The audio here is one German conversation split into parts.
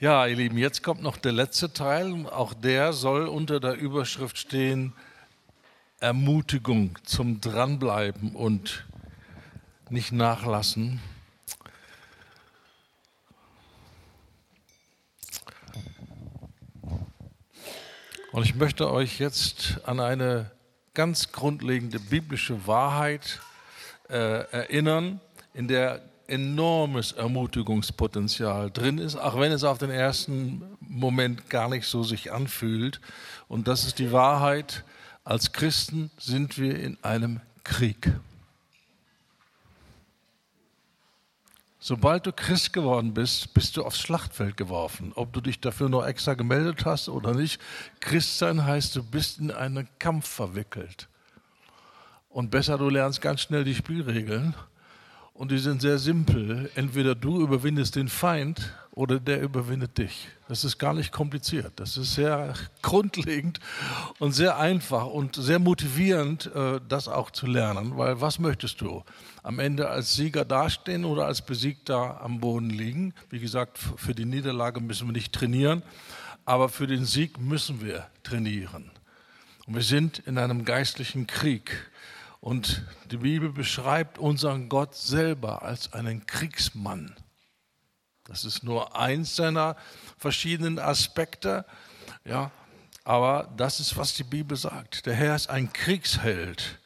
Ja, ihr Lieben, jetzt kommt noch der letzte Teil. Auch der soll unter der Überschrift stehen Ermutigung zum Dranbleiben und nicht nachlassen. Und ich möchte euch jetzt an eine ganz grundlegende biblische Wahrheit äh, erinnern, in der enormes Ermutigungspotenzial drin ist, auch wenn es auf den ersten Moment gar nicht so sich anfühlt. Und das ist die Wahrheit, als Christen sind wir in einem Krieg. Sobald du Christ geworden bist, bist du aufs Schlachtfeld geworfen. Ob du dich dafür noch extra gemeldet hast oder nicht. Christsein heißt, du bist in einen Kampf verwickelt. Und besser, du lernst ganz schnell die Spielregeln und die sind sehr simpel. Entweder du überwindest den Feind oder der überwindet dich. Das ist gar nicht kompliziert. Das ist sehr grundlegend und sehr einfach und sehr motivierend, äh, das auch zu lernen. Weil was möchtest du? Am Ende als Sieger dastehen oder als Besiegter am Boden liegen? Wie gesagt, für die Niederlage müssen wir nicht trainieren, aber für den Sieg müssen wir trainieren. Und wir sind in einem geistlichen Krieg. Und die Bibel beschreibt unseren Gott selber als einen Kriegsmann. Das ist nur eins seiner verschiedenen Aspekte. Ja, aber das ist, was die Bibel sagt. Der Herr ist ein Kriegsheld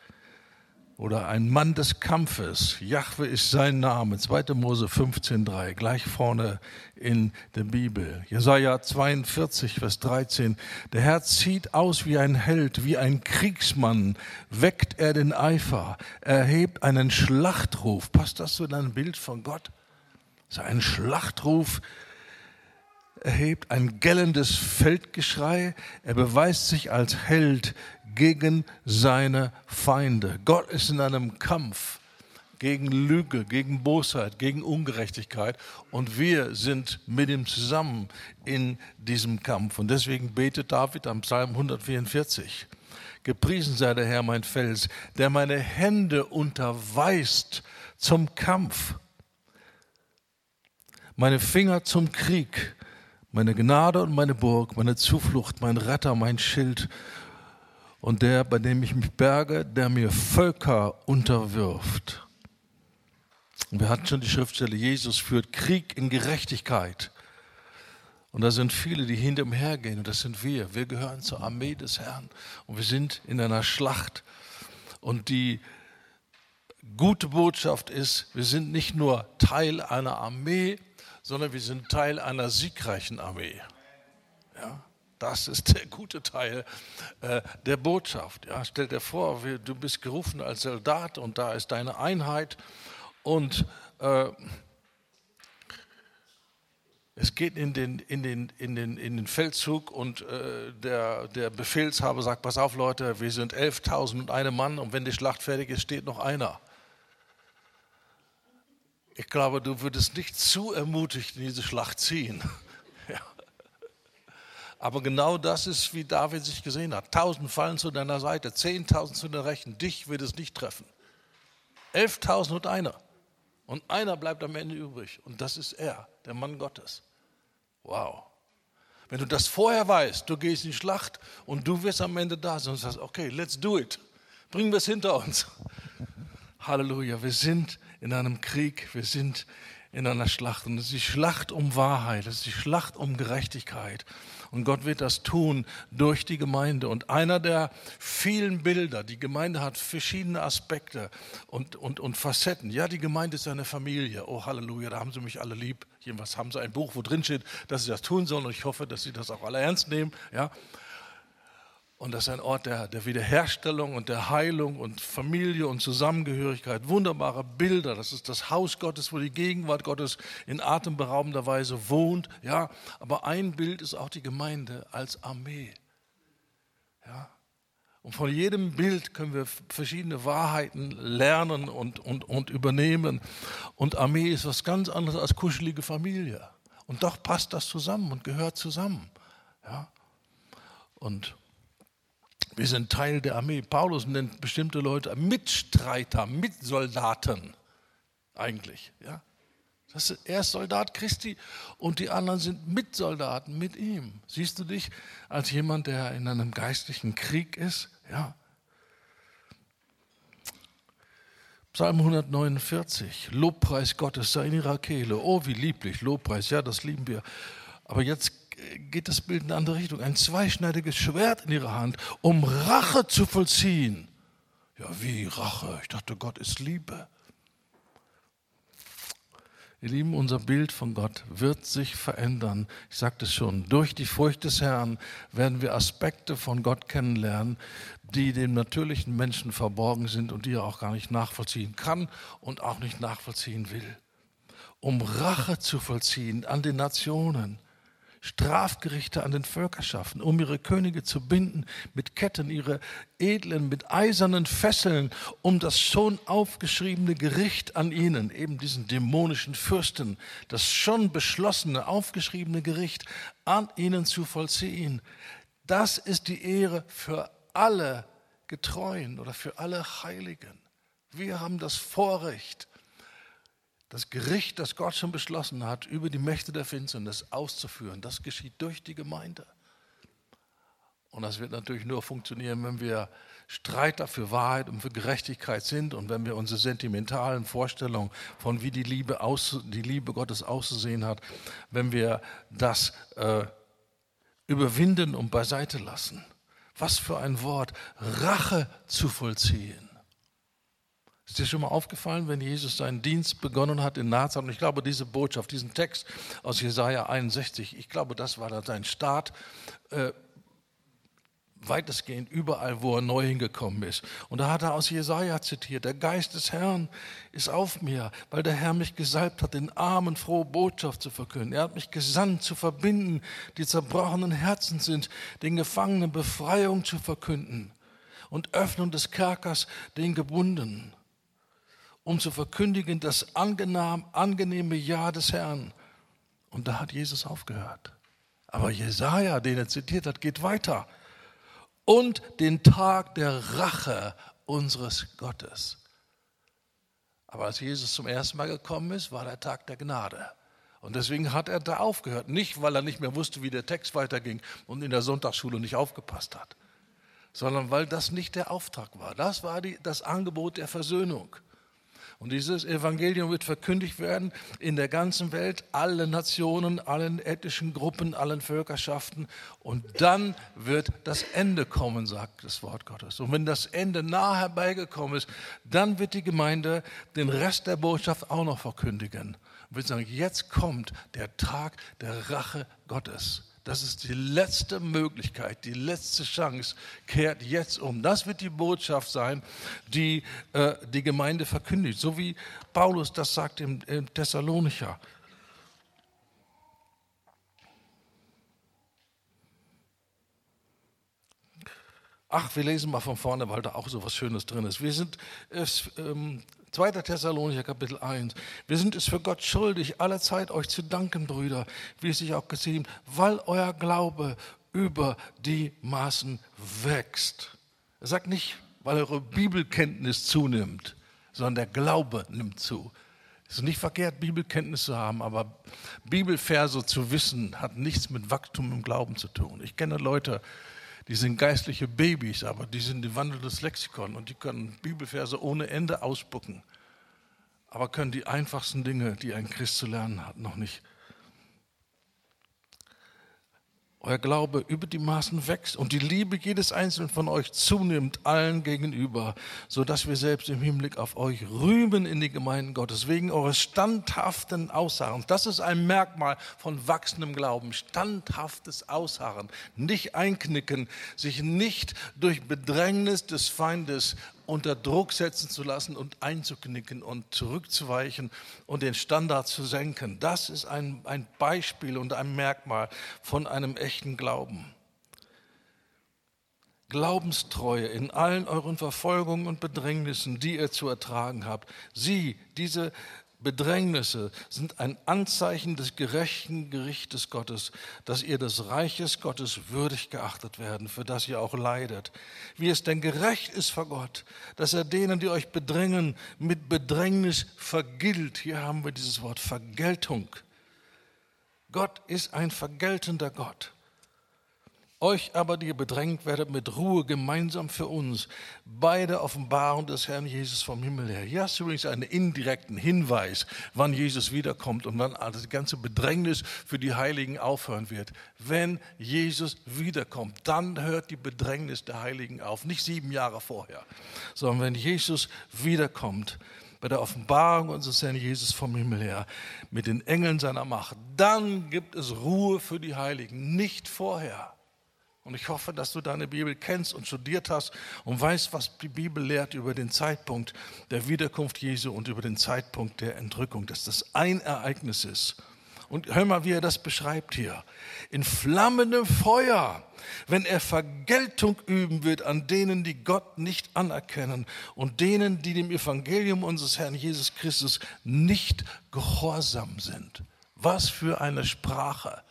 oder ein Mann des Kampfes. Jahwe ist sein Name. 2. Mose 15,3, gleich vorne in der Bibel. Jesaja 42, Vers 13. Der Herr zieht aus wie ein Held, wie ein Kriegsmann, weckt er den Eifer, erhebt einen Schlachtruf. Passt das zu deinem Bild von Gott? So ein Schlachtruf erhebt ein gellendes Feldgeschrei. Er beweist sich als Held gegen seine Feinde. Gott ist in einem Kampf gegen Lüge, gegen Bosheit, gegen Ungerechtigkeit und wir sind mit ihm zusammen in diesem Kampf. Und deswegen betet David am Psalm 144. Gepriesen sei der Herr mein Fels, der meine Hände unterweist zum Kampf, meine Finger zum Krieg, meine Gnade und meine Burg, meine Zuflucht, mein Retter, mein Schild und der, bei dem ich mich berge, der mir Völker unterwirft. Und wir hatten schon die Schriftstelle, Jesus führt Krieg in Gerechtigkeit. Und da sind viele, die hinter ihm hergehen, und das sind wir. Wir gehören zur Armee des Herrn. Und wir sind in einer Schlacht. Und die gute Botschaft ist, wir sind nicht nur Teil einer Armee, sondern wir sind Teil einer siegreichen Armee. Ja? Das ist der gute Teil äh, der Botschaft. Ja? Stell dir vor, du bist gerufen als Soldat und da ist deine Einheit und äh, es geht in den, in den, in den, in den Feldzug und äh, der, der Befehlshaber sagt, pass auf Leute, wir sind 11.000 und einem Mann und wenn die Schlacht fertig ist, steht noch einer. Ich glaube, du würdest nicht zu ermutigt in diese Schlacht ziehen. Aber genau das ist, wie David sich gesehen hat. Tausend fallen zu deiner Seite, zehntausend zu deiner Rechten. Dich wird es nicht treffen. Elftausend und einer. Und einer bleibt am Ende übrig. Und das ist er, der Mann Gottes. Wow. Wenn du das vorher weißt, du gehst in die Schlacht und du wirst am Ende da sein und sagst, okay, let's do it. Bringen wir es hinter uns. Halleluja, wir sind in einem Krieg, wir sind in einer Schlacht. Und es ist die Schlacht um Wahrheit, es ist die Schlacht um Gerechtigkeit. Und Gott wird das tun durch die Gemeinde. Und einer der vielen Bilder, die Gemeinde hat verschiedene Aspekte und, und, und Facetten. Ja, die Gemeinde ist eine Familie. Oh, Halleluja, da haben sie mich alle lieb. Jedenfalls haben sie ein Buch, wo drin steht, dass sie das tun sollen. Und ich hoffe, dass sie das auch alle ernst nehmen. Ja. Und das ist ein Ort der, der, Wiederherstellung und der Heilung und Familie und Zusammengehörigkeit. Wunderbare Bilder. Das ist das Haus Gottes, wo die Gegenwart Gottes in atemberaubender Weise wohnt. Ja, aber ein Bild ist auch die Gemeinde als Armee. Ja. Und von jedem Bild können wir verschiedene Wahrheiten lernen und, und, und übernehmen. Und Armee ist was ganz anderes als kuschelige Familie. Und doch passt das zusammen und gehört zusammen. Ja. Und wir sind Teil der Armee. Paulus nennt bestimmte Leute Mitstreiter, Mitsoldaten eigentlich. Ja? Das ist, er ist Soldat Christi und die anderen sind Mitsoldaten mit ihm. Siehst du dich als jemand, der in einem geistlichen Krieg ist? Ja. Psalm 149, Lobpreis Gottes sei in ihrer Kehle. Oh, wie lieblich, Lobpreis, ja, das lieben wir. Aber jetzt geht das Bild in eine andere Richtung. Ein zweischneidiges Schwert in ihrer Hand, um Rache zu vollziehen. Ja, wie Rache? Ich dachte, Gott ist Liebe. Ihr Lieben, unser Bild von Gott wird sich verändern. Ich sagte es schon, durch die Furcht des Herrn werden wir Aspekte von Gott kennenlernen, die dem natürlichen Menschen verborgen sind und die er auch gar nicht nachvollziehen kann und auch nicht nachvollziehen will. Um Rache zu vollziehen an den Nationen, Strafgerichte an den Völkerschaften, um ihre Könige zu binden mit Ketten, ihre Edlen mit eisernen Fesseln, um das schon aufgeschriebene Gericht an ihnen, eben diesen dämonischen Fürsten, das schon beschlossene, aufgeschriebene Gericht an ihnen zu vollziehen. Das ist die Ehre für alle Getreuen oder für alle Heiligen. Wir haben das Vorrecht, das Gericht, das Gott schon beschlossen hat, über die Mächte der Finsternis auszuführen, das geschieht durch die Gemeinde. Und das wird natürlich nur funktionieren, wenn wir Streiter für Wahrheit und für Gerechtigkeit sind und wenn wir unsere sentimentalen Vorstellungen von wie die Liebe, aus, die Liebe Gottes auszusehen hat, wenn wir das äh, überwinden und beiseite lassen. Was für ein Wort, Rache zu vollziehen. Ist dir schon mal aufgefallen, wenn Jesus seinen Dienst begonnen hat in Nazareth? Und ich glaube, diese Botschaft, diesen Text aus Jesaja 61, ich glaube, das war da sein Start. Äh, weitestgehend überall, wo er neu hingekommen ist. Und da hat er aus Jesaja zitiert: Der Geist des Herrn ist auf mir, weil der Herr mich gesalbt hat, den Armen frohe Botschaft zu verkünden. Er hat mich gesandt, zu verbinden, die zerbrochenen Herzen sind, den Gefangenen Befreiung zu verkünden und Öffnung des Kerkers den Gebundenen um zu verkündigen das angenehm, angenehme Ja des Herrn. Und da hat Jesus aufgehört. Aber Jesaja, den er zitiert hat, geht weiter. Und den Tag der Rache unseres Gottes. Aber als Jesus zum ersten Mal gekommen ist, war der Tag der Gnade. Und deswegen hat er da aufgehört. Nicht, weil er nicht mehr wusste, wie der Text weiterging und in der Sonntagsschule nicht aufgepasst hat, sondern weil das nicht der Auftrag war. Das war die, das Angebot der Versöhnung. Und dieses Evangelium wird verkündigt werden in der ganzen Welt, alle Nationen, allen ethnischen Gruppen, allen Völkerschaften. Und dann wird das Ende kommen, sagt das Wort Gottes. Und wenn das Ende nah herbeigekommen ist, dann wird die Gemeinde den Rest der Botschaft auch noch verkündigen. Und wird sagen, jetzt kommt der Tag der Rache Gottes. Das ist die letzte Möglichkeit, die letzte Chance, kehrt jetzt um. Das wird die Botschaft sein, die äh, die Gemeinde verkündigt, so wie Paulus das sagt im, im Thessalonicher. Ach, wir lesen mal von vorne, weil da auch so was Schönes drin ist. Wir sind ähm, 2. Thessalonicher Kapitel 1. Wir sind es für Gott schuldig, alle Zeit euch zu danken, Brüder, wie es sich auch gesehen, weil euer Glaube über die Maßen wächst. Er sagt nicht, weil eure Bibelkenntnis zunimmt, sondern der Glaube nimmt zu. Es ist nicht verkehrt, Bibelkenntnis zu haben, aber Bibelverse zu wissen, hat nichts mit Wachstum im Glauben zu tun. Ich kenne Leute, die sind geistliche Babys, aber die sind ein wandelndes Lexikon und die können Bibelverse ohne Ende ausspucken, aber können die einfachsten Dinge, die ein Christ zu lernen hat, noch nicht euer Glaube über die Maßen wächst und die Liebe jedes Einzelnen von euch zunimmt allen gegenüber, so dass wir selbst im Hinblick auf euch rühmen in die Gemeinden Gottes, wegen eures standhaften Ausharrens. Das ist ein Merkmal von wachsendem Glauben, standhaftes Ausharren, nicht einknicken, sich nicht durch Bedrängnis des Feindes unter Druck setzen zu lassen und einzuknicken und zurückzuweichen und den Standard zu senken. Das ist ein, ein Beispiel und ein Merkmal von einem echten Glauben. Glaubenstreue in allen euren Verfolgungen und Bedrängnissen, die ihr zu ertragen habt. Sie, diese Bedrängnisse sind ein Anzeichen des gerechten Gerichtes Gottes, dass ihr des Reiches Gottes würdig geachtet werden, für das ihr auch leidet. Wie es denn gerecht ist vor Gott, dass er denen, die euch bedrängen, mit Bedrängnis vergilt. Hier haben wir dieses Wort Vergeltung. Gott ist ein vergeltender Gott. Euch aber, die ihr bedrängt werdet, mit Ruhe gemeinsam für uns bei der Offenbarung des Herrn Jesus vom Himmel her. Hier hast du übrigens einen indirekten Hinweis, wann Jesus wiederkommt und wann das ganze Bedrängnis für die Heiligen aufhören wird. Wenn Jesus wiederkommt, dann hört die Bedrängnis der Heiligen auf. Nicht sieben Jahre vorher, sondern wenn Jesus wiederkommt, bei der Offenbarung unseres Herrn Jesus vom Himmel her, mit den Engeln seiner Macht, dann gibt es Ruhe für die Heiligen, nicht vorher. Und ich hoffe, dass du deine Bibel kennst und studiert hast und weißt, was die Bibel lehrt über den Zeitpunkt der Wiederkunft Jesu und über den Zeitpunkt der Entrückung, dass das ein Ereignis ist. Und hör mal, wie er das beschreibt hier. In flammendem Feuer, wenn er Vergeltung üben wird an denen, die Gott nicht anerkennen und denen, die dem Evangelium unseres Herrn Jesus Christus nicht gehorsam sind. Was für eine Sprache.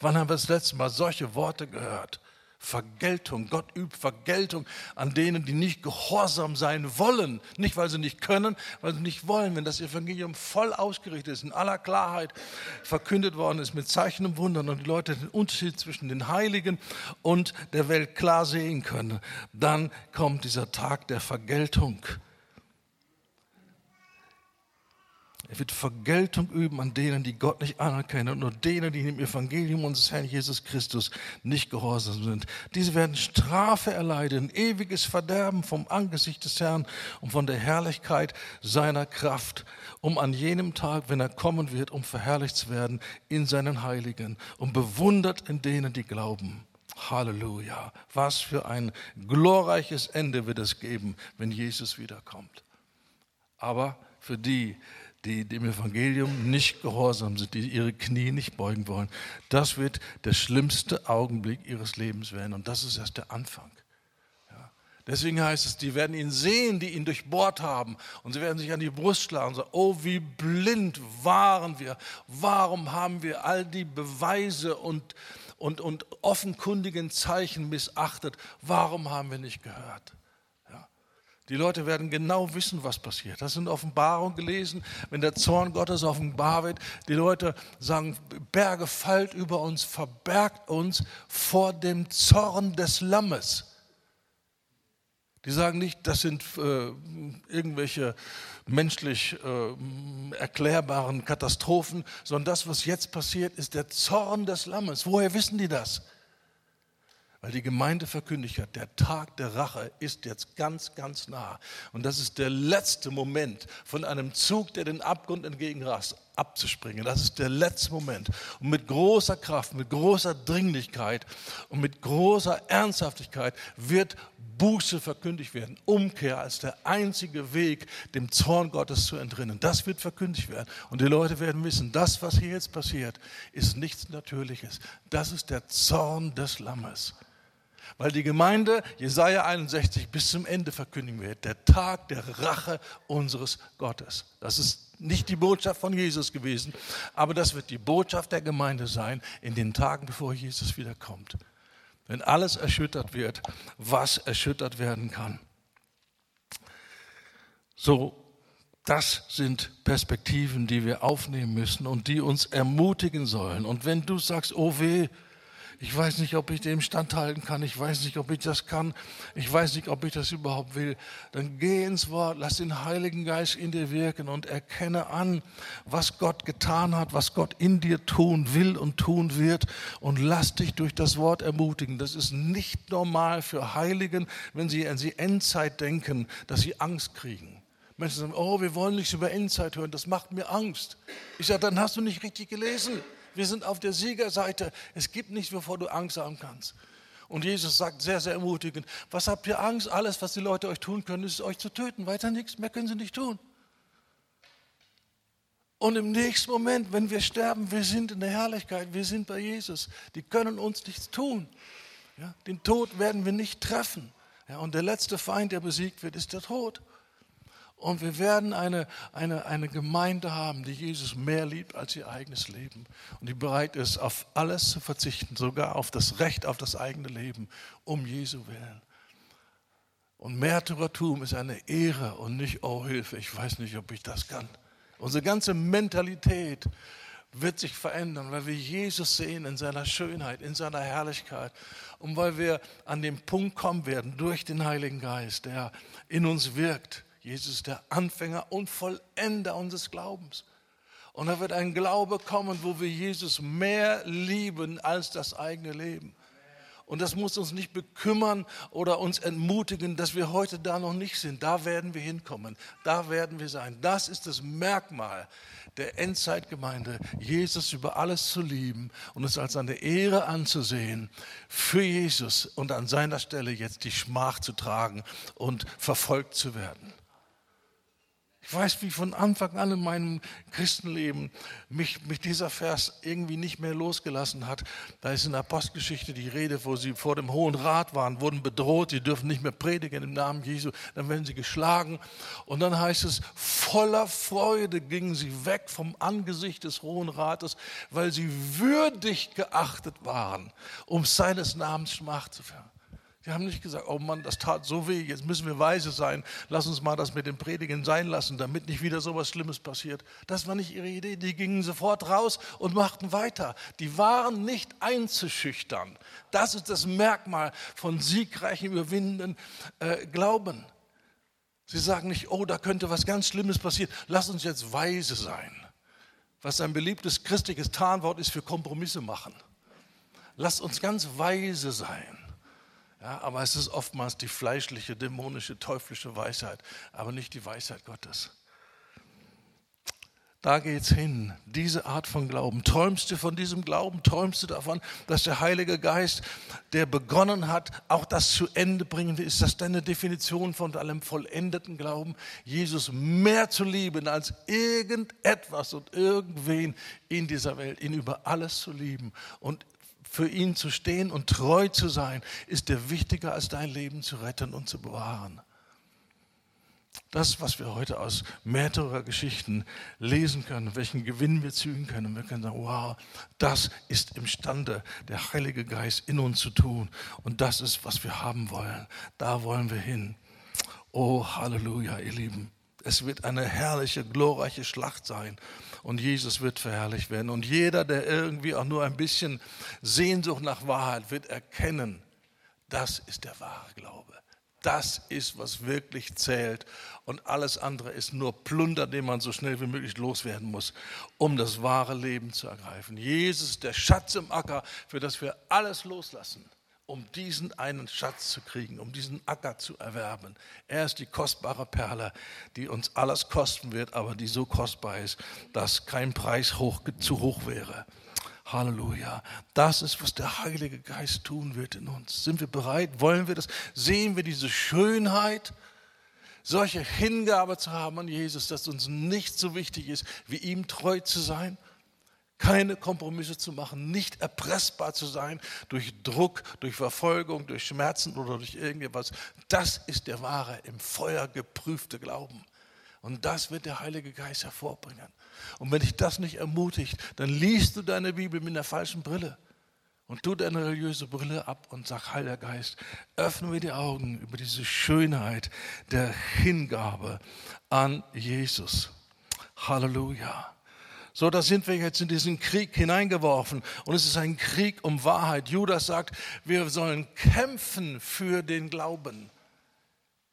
Wann haben wir das letzte Mal solche Worte gehört? Vergeltung. Gott übt Vergeltung an denen, die nicht gehorsam sein wollen. Nicht, weil sie nicht können, weil sie nicht wollen. Wenn das Evangelium voll ausgerichtet ist, in aller Klarheit verkündet worden ist, mit Zeichen und Wundern und die Leute den Unterschied zwischen den Heiligen und der Welt klar sehen können, dann kommt dieser Tag der Vergeltung. Er wird Vergeltung üben an denen, die Gott nicht anerkennen und nur denen, die dem Evangelium unseres Herrn Jesus Christus nicht gehorsam sind. Diese werden Strafe erleiden, ewiges Verderben vom Angesicht des Herrn und von der Herrlichkeit seiner Kraft, um an jenem Tag, wenn er kommen wird, um verherrlicht zu werden in seinen Heiligen und bewundert in denen, die glauben. Halleluja. Was für ein glorreiches Ende wird es geben, wenn Jesus wiederkommt. Aber für die, die dem Evangelium nicht gehorsam sind, die ihre Knie nicht beugen wollen. Das wird der schlimmste Augenblick ihres Lebens werden. Und das ist erst der Anfang. Ja. Deswegen heißt es, die werden ihn sehen, die ihn durchbohrt haben. Und sie werden sich an die Brust schlagen und sagen, oh, wie blind waren wir. Warum haben wir all die Beweise und, und, und offenkundigen Zeichen missachtet? Warum haben wir nicht gehört? Die Leute werden genau wissen, was passiert. Das sind Offenbarungen gelesen, wenn der Zorn Gottes offenbar wird. Die Leute sagen, Berge fallt über uns, verbergt uns vor dem Zorn des Lammes. Die sagen nicht, das sind äh, irgendwelche menschlich äh, erklärbaren Katastrophen, sondern das, was jetzt passiert, ist der Zorn des Lammes. Woher wissen die das? Weil die Gemeinde verkündigt hat, der Tag der Rache ist jetzt ganz, ganz nah. Und das ist der letzte Moment von einem Zug, der den Abgrund entgegenrast, abzuspringen. Das ist der letzte Moment. Und mit großer Kraft, mit großer Dringlichkeit und mit großer Ernsthaftigkeit wird Buße verkündigt werden. Umkehr als der einzige Weg, dem Zorn Gottes zu entrinnen. Das wird verkündigt werden. Und die Leute werden wissen, das, was hier jetzt passiert, ist nichts Natürliches. Das ist der Zorn des Lammes. Weil die Gemeinde Jesaja 61 bis zum Ende verkündigen wird, der Tag der Rache unseres Gottes. Das ist nicht die Botschaft von Jesus gewesen, aber das wird die Botschaft der Gemeinde sein in den Tagen, bevor Jesus wiederkommt. Wenn alles erschüttert wird, was erschüttert werden kann. So, das sind Perspektiven, die wir aufnehmen müssen und die uns ermutigen sollen. Und wenn du sagst, oh weh, ich weiß nicht, ob ich dem standhalten kann, ich weiß nicht, ob ich das kann, ich weiß nicht, ob ich das überhaupt will, dann geh ins Wort, lass den Heiligen Geist in dir wirken und erkenne an, was Gott getan hat, was Gott in dir tun will und tun wird und lass dich durch das Wort ermutigen. Das ist nicht normal für Heiligen, wenn sie an die Endzeit denken, dass sie Angst kriegen. Menschen sagen, oh, wir wollen nichts über Endzeit hören, das macht mir Angst. Ich sage, dann hast du nicht richtig gelesen. Wir sind auf der Siegerseite. Es gibt nichts, wovor du Angst haben kannst. Und Jesus sagt sehr, sehr ermutigend, was habt ihr Angst? Alles, was die Leute euch tun können, ist euch zu töten. Weiter nichts, mehr können sie nicht tun. Und im nächsten Moment, wenn wir sterben, wir sind in der Herrlichkeit, wir sind bei Jesus. Die können uns nichts tun. Ja, den Tod werden wir nicht treffen. Ja, und der letzte Feind, der besiegt wird, ist der Tod. Und wir werden eine, eine, eine Gemeinde haben, die Jesus mehr liebt als ihr eigenes Leben und die bereit ist, auf alles zu verzichten, sogar auf das Recht auf das eigene Leben, um Jesu willen. Und Märtyrertum ist eine Ehre und nicht, oh Hilfe, ich weiß nicht, ob ich das kann. Unsere ganze Mentalität wird sich verändern, weil wir Jesus sehen in seiner Schönheit, in seiner Herrlichkeit und weil wir an den Punkt kommen werden durch den Heiligen Geist, der in uns wirkt. Jesus ist der Anfänger und Vollender unseres Glaubens. Und da wird ein Glaube kommen, wo wir Jesus mehr lieben als das eigene Leben. Und das muss uns nicht bekümmern oder uns entmutigen, dass wir heute da noch nicht sind. Da werden wir hinkommen. Da werden wir sein. Das ist das Merkmal der Endzeitgemeinde, Jesus über alles zu lieben und es als eine Ehre anzusehen, für Jesus und an seiner Stelle jetzt die Schmach zu tragen und verfolgt zu werden. Ich weiß, wie von Anfang an in meinem Christenleben mich, mich dieser Vers irgendwie nicht mehr losgelassen hat. Da ist in der Apostelgeschichte die Rede, wo sie vor dem Hohen Rat waren, wurden bedroht, sie dürfen nicht mehr predigen im Namen Jesu, dann werden sie geschlagen. Und dann heißt es, voller Freude gingen sie weg vom Angesicht des Hohen Rates, weil sie würdig geachtet waren, um seines Namens Schmach zu führen. Die haben nicht gesagt, oh Mann, das tat so weh, jetzt müssen wir weise sein, lass uns mal das mit dem Predigen sein lassen, damit nicht wieder so etwas Schlimmes passiert. Das war nicht ihre Idee, die gingen sofort raus und machten weiter. Die waren nicht einzuschüchtern. Das ist das Merkmal von siegreichem, überwindenden äh, Glauben. Sie sagen nicht, oh, da könnte was ganz Schlimmes passieren, lass uns jetzt weise sein. Was ein beliebtes christliches Tarnwort ist für Kompromisse machen. Lass uns ganz weise sein. Ja, aber es ist oftmals die fleischliche, dämonische, teuflische Weisheit, aber nicht die Weisheit Gottes. Da geht's hin, diese Art von Glauben. Träumst du von diesem Glauben? Träumst du davon, dass der Heilige Geist, der begonnen hat, auch das zu Ende bringen will? Ist das deine Definition von allem vollendeten Glauben? Jesus mehr zu lieben als irgendetwas und irgendwen in dieser Welt, ihn über alles zu lieben und für ihn zu stehen und treu zu sein, ist dir wichtiger, als dein Leben zu retten und zu bewahren. Das, was wir heute aus Märtyrergeschichten lesen können, welchen Gewinn wir ziehen können, wir können sagen, wow, das ist imstande der Heilige Geist in uns zu tun. Und das ist, was wir haben wollen. Da wollen wir hin. Oh, Halleluja, ihr Lieben. Es wird eine herrliche, glorreiche Schlacht sein und Jesus wird verherrlicht werden. Und jeder, der irgendwie auch nur ein bisschen Sehnsucht nach Wahrheit wird erkennen, das ist der wahre Glaube. Das ist, was wirklich zählt. Und alles andere ist nur Plunder, den man so schnell wie möglich loswerden muss, um das wahre Leben zu ergreifen. Jesus, der Schatz im Acker, für das wir alles loslassen um diesen einen Schatz zu kriegen, um diesen Acker zu erwerben. Er ist die kostbare Perle, die uns alles kosten wird, aber die so kostbar ist, dass kein Preis hoch, zu hoch wäre. Halleluja. Das ist, was der Heilige Geist tun wird in uns. Sind wir bereit? Wollen wir das? Sehen wir diese Schönheit? Solche Hingabe zu haben an Jesus, dass uns nicht so wichtig ist, wie ihm treu zu sein? Keine Kompromisse zu machen, nicht erpressbar zu sein durch Druck, durch Verfolgung, durch Schmerzen oder durch irgendetwas. Das ist der wahre, im Feuer geprüfte Glauben. Und das wird der Heilige Geist hervorbringen. Und wenn dich das nicht ermutigt, dann liest du deine Bibel mit einer falschen Brille und tu deine religiöse Brille ab und sag, Heiliger Geist, öffne mir die Augen über diese Schönheit der Hingabe an Jesus. Halleluja. So, da sind wir jetzt in diesen Krieg hineingeworfen. Und es ist ein Krieg um Wahrheit. Judas sagt, wir sollen kämpfen für den Glauben.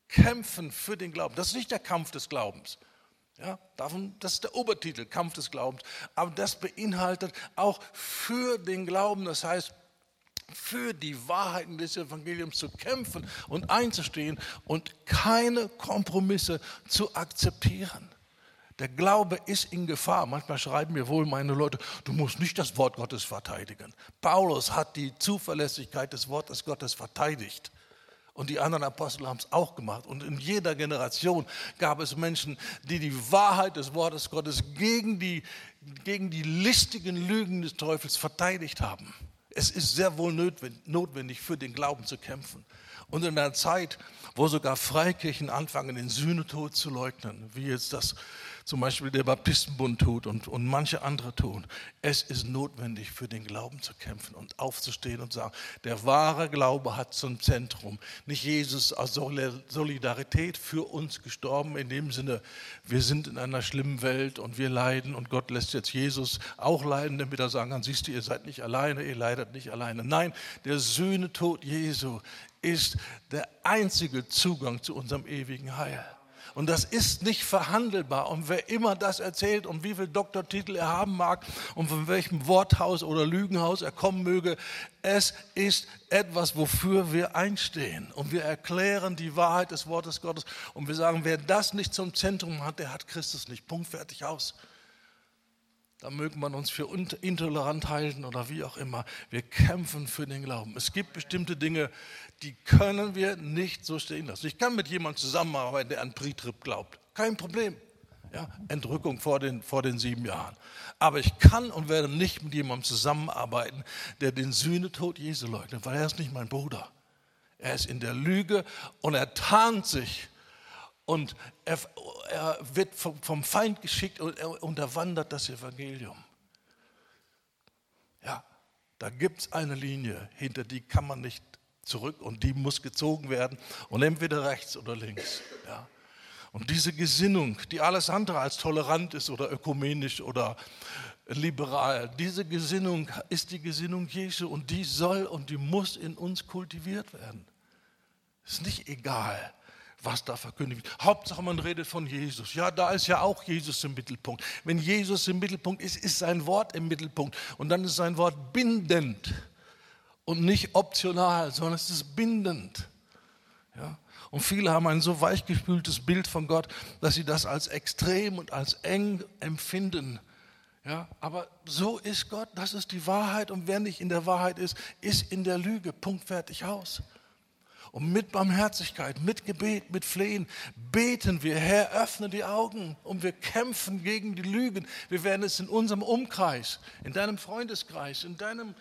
Kämpfen für den Glauben. Das ist nicht der Kampf des Glaubens. Ja, davon, das ist der Obertitel, Kampf des Glaubens. Aber das beinhaltet auch für den Glauben. Das heißt, für die Wahrheiten des Evangeliums zu kämpfen und einzustehen und keine Kompromisse zu akzeptieren. Der Glaube ist in Gefahr. Manchmal schreiben mir wohl meine Leute, du musst nicht das Wort Gottes verteidigen. Paulus hat die Zuverlässigkeit des Wortes Gottes verteidigt. Und die anderen Apostel haben es auch gemacht. Und in jeder Generation gab es Menschen, die die Wahrheit des Wortes Gottes gegen die, gegen die listigen Lügen des Teufels verteidigt haben. Es ist sehr wohl notwendig, für den Glauben zu kämpfen. Und in einer Zeit, wo sogar Freikirchen anfangen, den Sühnetod zu leugnen, wie jetzt das zum Beispiel der Baptistenbund tut und, und manche andere tun. Es ist notwendig, für den Glauben zu kämpfen und aufzustehen und zu sagen, der wahre Glaube hat zum Zentrum nicht Jesus aus Solidarität für uns gestorben, in dem Sinne, wir sind in einer schlimmen Welt und wir leiden und Gott lässt jetzt Jesus auch leiden, damit er sagen kann, siehst du, ihr seid nicht alleine, ihr leidet nicht alleine. Nein, der Sühnetod Jesu ist der einzige Zugang zu unserem ewigen Heil. Und das ist nicht verhandelbar. Und wer immer das erzählt und wie viel Doktortitel er haben mag und von welchem Worthaus oder Lügenhaus er kommen möge, es ist etwas, wofür wir einstehen. Und wir erklären die Wahrheit des Wortes Gottes. Und wir sagen, wer das nicht zum Zentrum hat, der hat Christus nicht. Punkt, fertig, aus. Da möge man uns für intolerant halten oder wie auch immer. Wir kämpfen für den Glauben. Es gibt bestimmte Dinge, die können wir nicht so stehen lassen. Ich kann mit jemandem zusammenarbeiten, der an Pritrip glaubt. Kein Problem. Ja, Entrückung vor den, vor den sieben Jahren. Aber ich kann und werde nicht mit jemandem zusammenarbeiten, der den Sühnetod Jesu leugnet, weil er ist nicht mein Bruder. Er ist in der Lüge und er tarnt sich und er, er wird vom, Feind geschickt und er unterwandert das Evangelium. Ja, da gibt es eine Linie, hinter die kann man nicht zurück und die muss gezogen werden und entweder rechts oder links. Ja. Und diese Gesinnung, die alles andere als tolerant ist oder ökumenisch oder liberal, diese Gesinnung ist die Gesinnung Jesu und die soll und die muss in uns kultiviert werden. Ist nicht egal, was da verkündigt wird. Hauptsache man redet von Jesus. Ja, da ist ja auch Jesus im Mittelpunkt. Wenn Jesus im Mittelpunkt ist, ist sein Wort im Mittelpunkt und dann ist sein Wort bindend und nicht optional, sondern es ist bindend. Ja? Und viele haben ein so weichgespültes Bild von Gott, dass sie das als extrem und als eng empfinden. Ja, aber so ist Gott, das ist die Wahrheit und wer nicht in der Wahrheit ist, ist in der Lüge. Punkt, fertig, aus. Und mit Barmherzigkeit, mit Gebet, mit Flehen beten wir, Herr, öffne die Augen und wir kämpfen gegen die Lügen. Wir werden es in unserem Umkreis, in deinem Freundeskreis, in deinem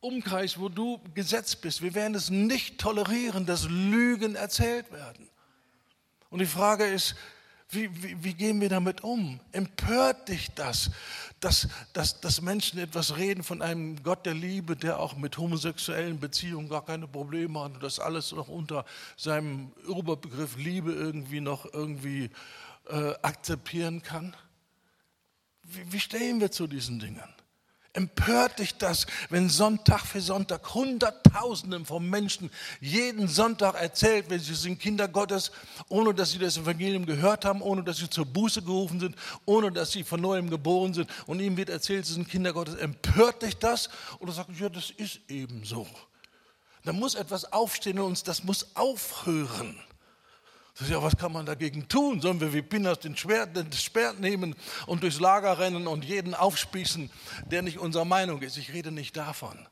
Umkreis, wo du gesetzt bist. Wir werden es nicht tolerieren, dass Lügen erzählt werden. Und die Frage ist, wie, wie, wie, gehen wir damit um? Empört dich das, dass, dass, dass Menschen etwas reden von einem Gott der Liebe, der auch mit homosexuellen Beziehungen gar keine Probleme hat und das alles noch unter seinem Überbegriff Liebe irgendwie noch irgendwie äh, akzeptieren kann? Wie, wie stehen wir zu diesen Dingen? Empört dich das, wenn Sonntag für Sonntag Hunderttausenden von Menschen jeden Sonntag erzählt, wenn sie sind Kinder Gottes, ohne dass sie das Evangelium gehört haben, ohne dass sie zur Buße gerufen sind, ohne dass sie von neuem geboren sind und ihnen wird erzählt, sie sind Kinder Gottes. Empört dich das? Oder sagst du, ja, das ist eben so. Da muss etwas aufstehen und uns das muss aufhören. Ja, was kann man dagegen tun? Sollen wir wie Pinas den Schwert, den Schwert nehmen und durchs Lager rennen und jeden aufspießen, der nicht unserer Meinung ist? Ich rede nicht davon,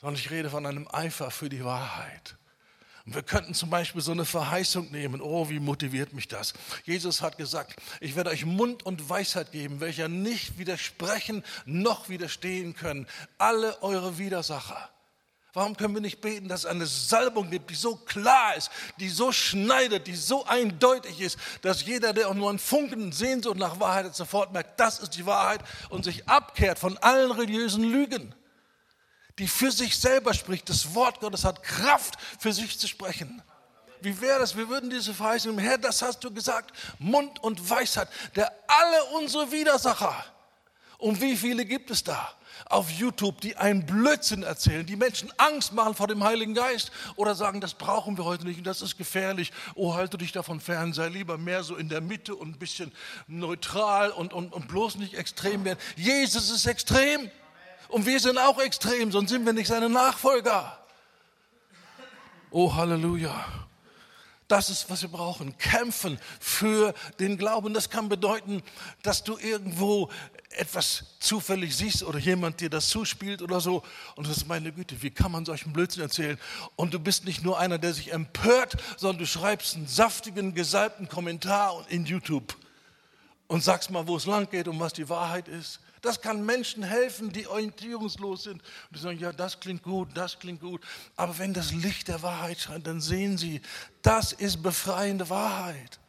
sondern ich rede von einem Eifer für die Wahrheit. Und wir könnten zum Beispiel so eine Verheißung nehmen. Oh, wie motiviert mich das? Jesus hat gesagt, ich werde euch Mund und Weisheit geben, welcher nicht widersprechen noch widerstehen können. Alle eure Widersacher. Warum können wir nicht beten, dass es eine Salbung gibt, die so klar ist, die so schneidet, die so eindeutig ist, dass jeder, der auch nur einen Funken Sehnsucht nach Wahrheit hat, sofort merkt, das ist die Wahrheit und sich abkehrt von allen religiösen Lügen, die für sich selber spricht. Das Wort Gottes hat Kraft, für sich zu sprechen. Wie wäre das? Wir würden diese Verheißung, Herr, das hast du gesagt, Mund und Weisheit, der alle unsere Widersacher. Und wie viele gibt es da? Auf YouTube, die einen Blödsinn erzählen, die Menschen Angst machen vor dem Heiligen Geist oder sagen, das brauchen wir heute nicht und das ist gefährlich. Oh, halte dich davon fern, sei lieber mehr so in der Mitte und ein bisschen neutral und, und, und bloß nicht extrem werden. Jesus ist extrem und wir sind auch extrem, sonst sind wir nicht seine Nachfolger. Oh, Halleluja. Das ist, was wir brauchen. Kämpfen für den Glauben. Das kann bedeuten, dass du irgendwo etwas zufällig siehst oder jemand dir das zuspielt oder so und das ist meine Güte, wie kann man solchen Blödsinn erzählen? Und du bist nicht nur einer, der sich empört, sondern du schreibst einen saftigen, gesalbten Kommentar in YouTube und sagst mal, wo es lang geht und was die Wahrheit ist. Das kann Menschen helfen, die orientierungslos sind. Und die sagen, ja, das klingt gut, das klingt gut. Aber wenn das Licht der Wahrheit scheint, dann sehen sie, das ist befreiende Wahrheit.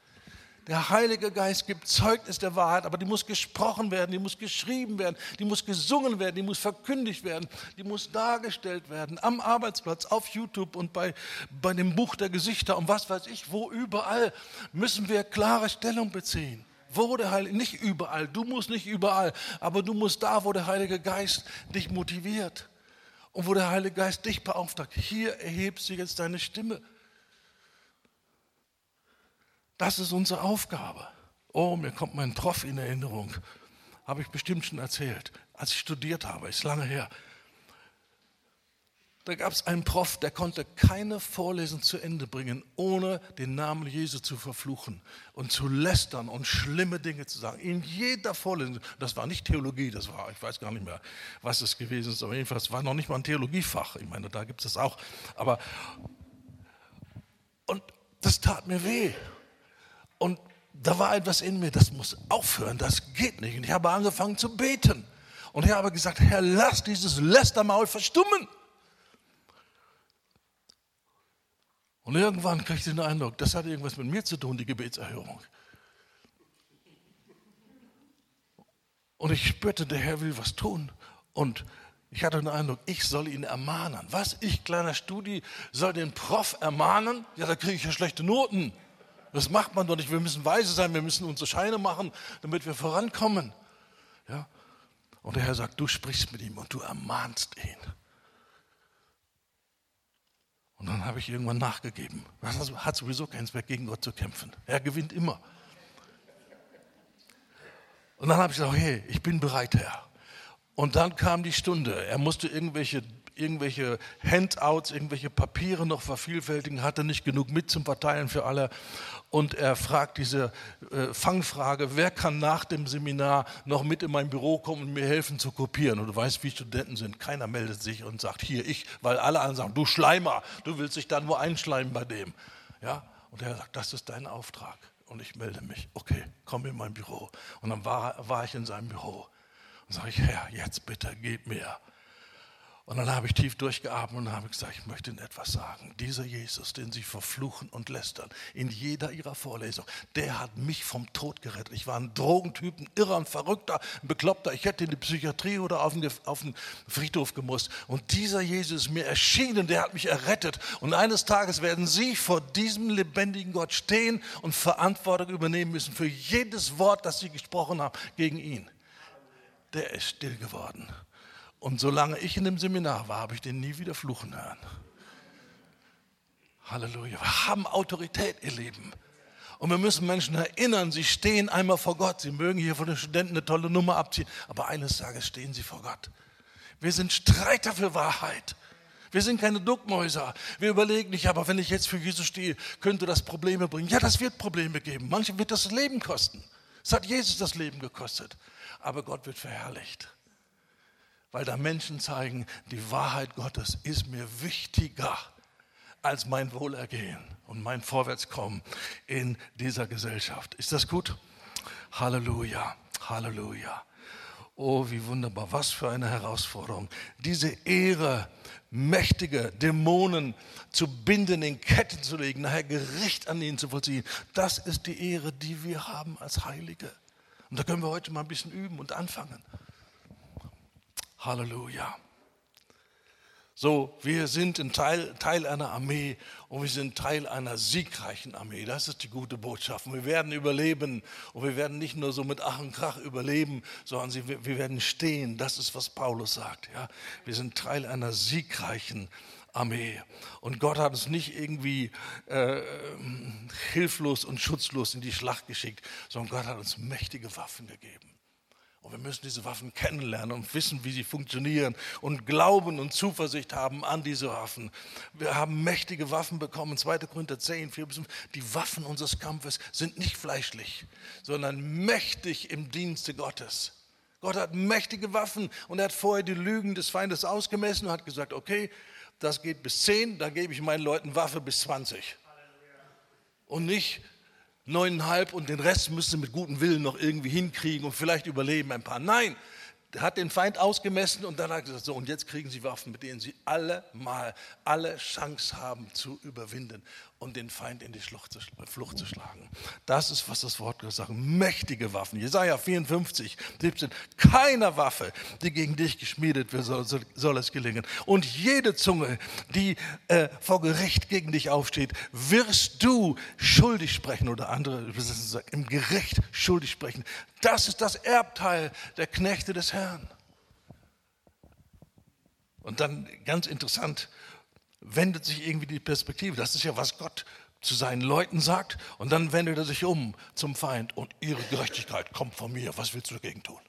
Der Heilige Geist gibt Zeugnis der Wahrheit, aber die muss gesprochen werden, die muss geschrieben werden, die muss gesungen werden, die muss verkündigt werden, die muss dargestellt werden am Arbeitsplatz, auf YouTube und bei, bei dem Buch der Gesichter und was weiß ich, wo überall müssen wir klare Stellung beziehen. Wo der Heilige, nicht überall, du musst nicht überall, aber du musst da, wo der Heilige Geist dich motiviert und wo der Heilige Geist dich beauftragt. Hier erhebst du jetzt deine Stimme. Das ist unsere Aufgabe. Oh, mir kommt mein Prof in Erinnerung. Habe ich bestimmt schon erzählt. Als ich studiert habe, ist lange her. Da gab es einen Prof, der konnte keine Vorlesung zu Ende bringen, ohne den Namen Jesu zu verfluchen und zu lästern und schlimme Dinge zu sagen. In jeder Vorlesung, das war nicht Theologie, das war, ich weiß gar nicht mehr, was es gewesen ist, aber jedenfalls war noch nicht mal ein Theologiefach. Ich meine, da gibt es auch. Aber, und das tat mir weh. Und da war etwas in mir, das muss aufhören, das geht nicht. Und ich habe angefangen zu beten. Und ich habe gesagt, Herr, lass dieses Lästermaul verstummen. Und irgendwann kriegte ich den Eindruck, das hat irgendwas mit mir zu tun, die Gebetserhörung. Und ich spürte, der Herr will was tun. Und ich hatte den Eindruck, ich soll ihn ermahnen. Was? Ich, kleiner Studi, soll den Prof ermahnen? Ja, da kriege ich ja schlechte Noten. Das macht man doch nicht. Wir müssen weise sein, wir müssen unsere Scheine machen, damit wir vorankommen. Ja? Und der Herr sagt, du sprichst mit ihm und du ermahnst ihn. Und dann habe ich irgendwann nachgegeben. Das hat sowieso keinen Zweck, gegen Gott zu kämpfen. Er gewinnt immer. Und dann habe ich gesagt, hey, ich bin bereit, Herr. Und dann kam die Stunde. Er musste irgendwelche irgendwelche Handouts, irgendwelche Papiere noch vervielfältigen, hatte nicht genug mit zum Verteilen für alle. Und er fragt diese äh, Fangfrage, wer kann nach dem Seminar noch mit in mein Büro kommen und mir helfen zu kopieren? Und du weißt, wie Studenten sind. Keiner meldet sich und sagt, hier, ich, weil alle anderen sagen, du Schleimer, du willst dich da nur einschleimen bei dem. Ja? Und er sagt, das ist dein Auftrag. Und ich melde mich, okay, komm in mein Büro. Und dann war, war ich in seinem Büro. Und sage ich, Herr, jetzt bitte, gib mir und dann habe ich tief durchgeatmet und habe gesagt, ich möchte Ihnen etwas sagen. Dieser Jesus, den Sie verfluchen und lästern, in jeder Ihrer Vorlesung, der hat mich vom Tod gerettet. Ich war ein Drogentyp, ein Irrer, ein Verrückter, ein Bekloppter. Ich hätte in die Psychiatrie oder auf den, auf den Friedhof gemusst. Und dieser Jesus ist mir erschienen, der hat mich errettet. Und eines Tages werden Sie vor diesem lebendigen Gott stehen und Verantwortung übernehmen müssen für jedes Wort, das Sie gesprochen haben gegen ihn. Der ist still geworden. Und solange ich in dem Seminar war, habe ich den nie wieder fluchen hören. Halleluja. Wir haben Autorität, ihr Lieben. Und wir müssen Menschen erinnern, sie stehen einmal vor Gott. Sie mögen hier von den Studenten eine tolle Nummer abziehen, aber eines Tages stehen sie vor Gott. Wir sind Streiter für Wahrheit. Wir sind keine Duckmäuser. Wir überlegen nicht, aber wenn ich jetzt für Jesus stehe, könnte das Probleme bringen. Ja, das wird Probleme geben. Manche wird das Leben kosten. Es hat Jesus das Leben gekostet. Aber Gott wird verherrlicht weil da Menschen zeigen, die Wahrheit Gottes ist mir wichtiger als mein Wohlergehen und mein Vorwärtskommen in dieser Gesellschaft. Ist das gut? Halleluja, Halleluja. Oh, wie wunderbar, was für eine Herausforderung. Diese Ehre, mächtige Dämonen zu binden, in Ketten zu legen, nachher Gericht an ihnen zu vollziehen, das ist die Ehre, die wir haben als Heilige. Und da können wir heute mal ein bisschen üben und anfangen. Halleluja. So, wir sind ein Teil, Teil einer Armee und wir sind Teil einer siegreichen Armee. Das ist die gute Botschaft. Und wir werden überleben und wir werden nicht nur so mit Ach und Krach überleben, sondern wir werden stehen. Das ist, was Paulus sagt. Ja? Wir sind Teil einer siegreichen Armee. Und Gott hat uns nicht irgendwie äh, hilflos und schutzlos in die Schlacht geschickt, sondern Gott hat uns mächtige Waffen gegeben. Und wir müssen diese Waffen kennenlernen und wissen, wie sie funktionieren und Glauben und Zuversicht haben an diese Waffen. Wir haben mächtige Waffen bekommen, 2. Korinther 10, 4 bis 5. Die Waffen unseres Kampfes sind nicht fleischlich, sondern mächtig im Dienste Gottes. Gott hat mächtige Waffen und er hat vorher die Lügen des Feindes ausgemessen und hat gesagt, okay, das geht bis 10, da gebe ich meinen Leuten Waffe bis 20. Und nicht, neuneinhalb und den Rest müsst ihr mit gutem Willen noch irgendwie hinkriegen und vielleicht überleben ein paar. Nein, hat den Feind ausgemessen und dann hat er gesagt, so und jetzt kriegen sie Waffen, mit denen sie alle mal alle Chance haben zu überwinden und den Feind in die Flucht zu schlagen. Das ist, was das Wort sagt. Mächtige Waffen. Jesaja 54, 17. Keiner Waffe, die gegen dich geschmiedet wird, soll, soll es gelingen. Und jede Zunge, die äh, vor Gericht gegen dich aufsteht, wirst du schuldig sprechen oder andere im Gericht schuldig sprechen. Das ist das Erbteil der Knechte des Herrn. Und dann ganz interessant, wendet sich irgendwie die Perspektive. Das ist ja, was Gott zu seinen Leuten sagt. Und dann wendet er sich um zum Feind und ihre Gerechtigkeit kommt von mir. Was willst du dagegen tun?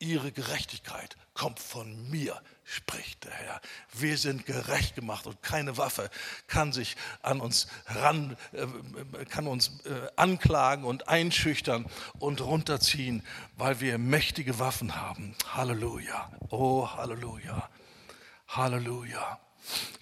Ihre Gerechtigkeit kommt von mir, spricht der Herr. Wir sind gerecht gemacht und keine Waffe kann sich an uns ran, äh, kann uns äh, anklagen und einschüchtern und runterziehen, weil wir mächtige Waffen haben. Halleluja. Oh, Halleluja. Halleluja.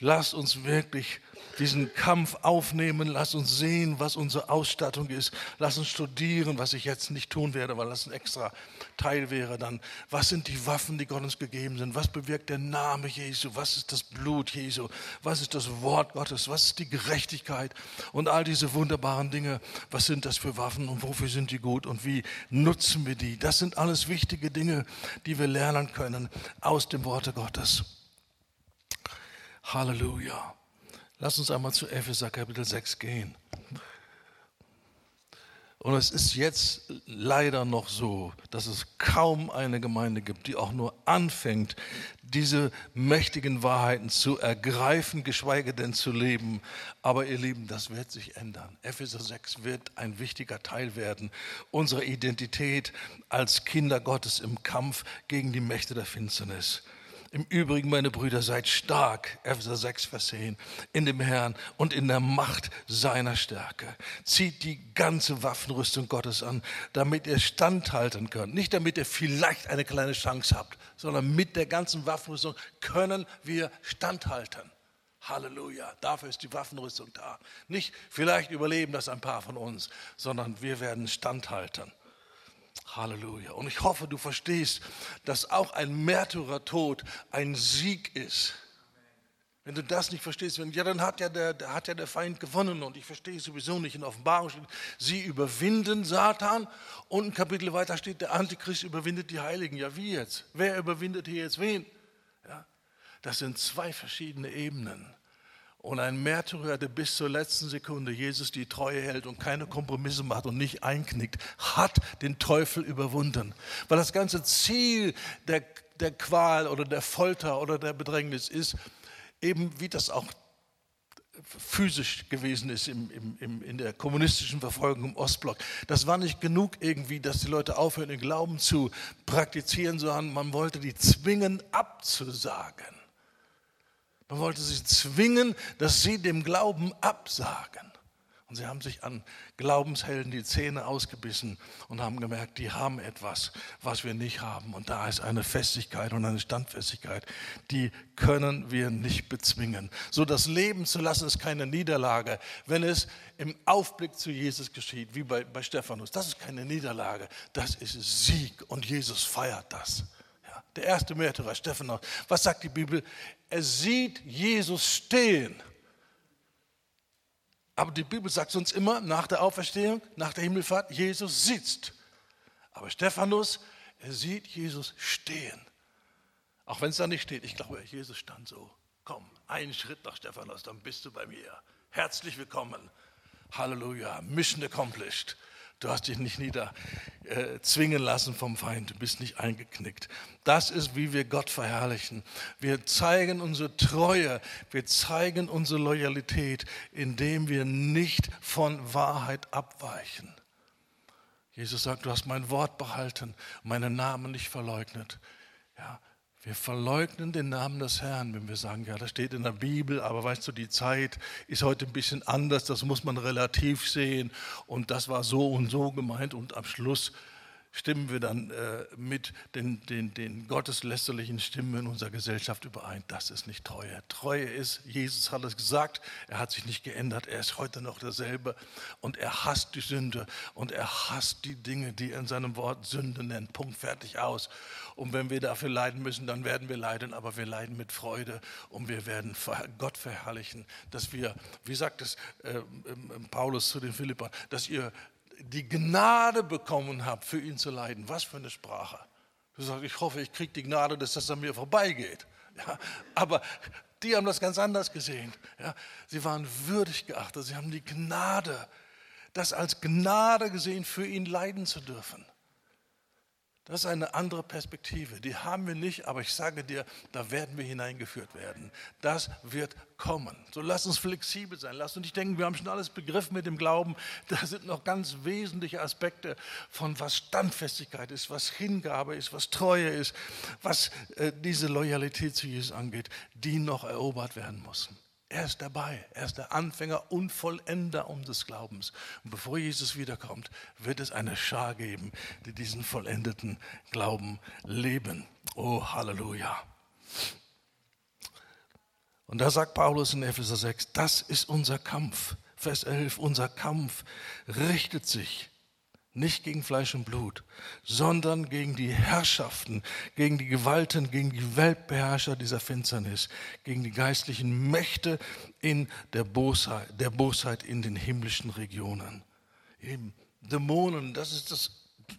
Lasst uns wirklich diesen Kampf aufnehmen. Lasst uns sehen, was unsere Ausstattung ist. Lasst uns studieren, was ich jetzt nicht tun werde, weil das ein extra Teil wäre dann. Was sind die Waffen, die Gott uns gegeben sind? Was bewirkt der Name Jesu? Was ist das Blut Jesu? Was ist das Wort Gottes? Was ist die Gerechtigkeit? Und all diese wunderbaren Dinge. Was sind das für Waffen und wofür sind die gut und wie nutzen wir die? Das sind alles wichtige Dinge, die wir lernen können aus dem Worte Gottes. Halleluja. Lass uns einmal zu Epheser Kapitel 6 gehen. Und es ist jetzt leider noch so, dass es kaum eine Gemeinde gibt, die auch nur anfängt, diese mächtigen Wahrheiten zu ergreifen, geschweige denn zu leben. Aber ihr Lieben, das wird sich ändern. Epheser 6 wird ein wichtiger Teil werden unserer Identität als Kinder Gottes im Kampf gegen die Mächte der Finsternis. Im Übrigen, meine Brüder, seid stark, Epheser 6, Vers 10, in dem Herrn und in der Macht seiner Stärke. Zieht die ganze Waffenrüstung Gottes an, damit ihr standhalten könnt. Nicht damit ihr vielleicht eine kleine Chance habt, sondern mit der ganzen Waffenrüstung können wir standhalten. Halleluja, dafür ist die Waffenrüstung da. Nicht vielleicht überleben das ein paar von uns, sondern wir werden standhalten. Halleluja. Und ich hoffe, du verstehst, dass auch ein Märtyrertod ein Sieg ist. Wenn du das nicht verstehst, wenn, ja, dann hat ja, der, hat ja der Feind gewonnen und ich verstehe es sowieso nicht. In Offenbarung steht, sie überwinden Satan und ein Kapitel weiter steht, der Antichrist überwindet die Heiligen. Ja, wie jetzt? Wer überwindet hier jetzt wen? Ja, das sind zwei verschiedene Ebenen. Und ein Märtyrer, der bis zur letzten Sekunde Jesus die Treue hält und keine Kompromisse macht und nicht einknickt, hat den Teufel überwunden. Weil das ganze Ziel der, der Qual oder der Folter oder der Bedrängnis ist, eben wie das auch physisch gewesen ist im, im, im, in der kommunistischen Verfolgung im Ostblock. Das war nicht genug irgendwie, dass die Leute aufhören, den Glauben zu praktizieren, sondern man wollte die zwingen abzusagen. Man wollte sie zwingen, dass sie dem Glauben absagen. Und sie haben sich an Glaubenshelden die Zähne ausgebissen und haben gemerkt, die haben etwas, was wir nicht haben. Und da ist eine Festigkeit und eine Standfestigkeit, die können wir nicht bezwingen. So das Leben zu lassen ist keine Niederlage, wenn es im Aufblick zu Jesus geschieht, wie bei, bei Stephanus. Das ist keine Niederlage, das ist Sieg und Jesus feiert das. Der erste Märtyrer, Stephanus. Was sagt die Bibel? er sieht Jesus stehen. Aber die Bibel sagt uns immer, nach der Auferstehung, nach der Himmelfahrt, Jesus sitzt. Aber Stephanus, er sieht Jesus stehen. Auch wenn es da nicht steht, ich glaube, Jesus stand so. Komm, einen Schritt nach Stephanus, dann bist du bei mir. Herzlich willkommen. Halleluja. Mission accomplished. Du hast dich nicht niederzwingen äh, lassen vom Feind, du bist nicht eingeknickt. Das ist, wie wir Gott verherrlichen. Wir zeigen unsere Treue, wir zeigen unsere Loyalität, indem wir nicht von Wahrheit abweichen. Jesus sagt, du hast mein Wort behalten, meinen Namen nicht verleugnet. Ja, wir verleugnen den Namen des Herrn, wenn wir sagen, ja, das steht in der Bibel, aber weißt du, die Zeit ist heute ein bisschen anders, das muss man relativ sehen. Und das war so und so gemeint und am Schluss stimmen wir dann äh, mit den, den, den gotteslästerlichen Stimmen in unserer Gesellschaft überein. Das ist nicht Treue. Treue ist, Jesus hat es gesagt, er hat sich nicht geändert, er ist heute noch derselbe. Und er hasst die Sünde. Und er hasst die Dinge, die er in seinem Wort Sünde nennt. Punkt, fertig. Aus. Und wenn wir dafür leiden müssen, dann werden wir leiden, aber wir leiden mit Freude. Und wir werden Gott verherrlichen, dass wir, wie sagt es äh, Paulus zu den Philippern, dass ihr die Gnade bekommen habt, für ihn zu leiden. Was für eine Sprache. Du sagst, ich hoffe, ich kriege die Gnade, dass das an mir vorbeigeht. Ja, aber die haben das ganz anders gesehen. Ja, sie waren würdig geachtet, sie haben die Gnade, das als Gnade gesehen, für ihn leiden zu dürfen. Das ist eine andere Perspektive. Die haben wir nicht, aber ich sage dir, da werden wir hineingeführt werden. Das wird kommen. So lass uns flexibel sein. Lass uns nicht denken, wir haben schon alles begriffen mit dem Glauben. Da sind noch ganz wesentliche Aspekte von was Standfestigkeit ist, was Hingabe ist, was Treue ist, was äh, diese Loyalität zu Jesus angeht, die noch erobert werden müssen. Er ist dabei. Er ist der Anfänger und Vollender unseres Glaubens. Und bevor Jesus wiederkommt, wird es eine Schar geben, die diesen vollendeten Glauben leben. Oh, Halleluja. Und da sagt Paulus in Epheser 6, das ist unser Kampf. Vers 11, unser Kampf richtet sich nicht gegen Fleisch und Blut, sondern gegen die Herrschaften, gegen die Gewalten, gegen die Weltbeherrscher dieser Finsternis, gegen die geistlichen Mächte in der Bosheit, der Bosheit in den himmlischen Regionen. Eben Dämonen, das ist das,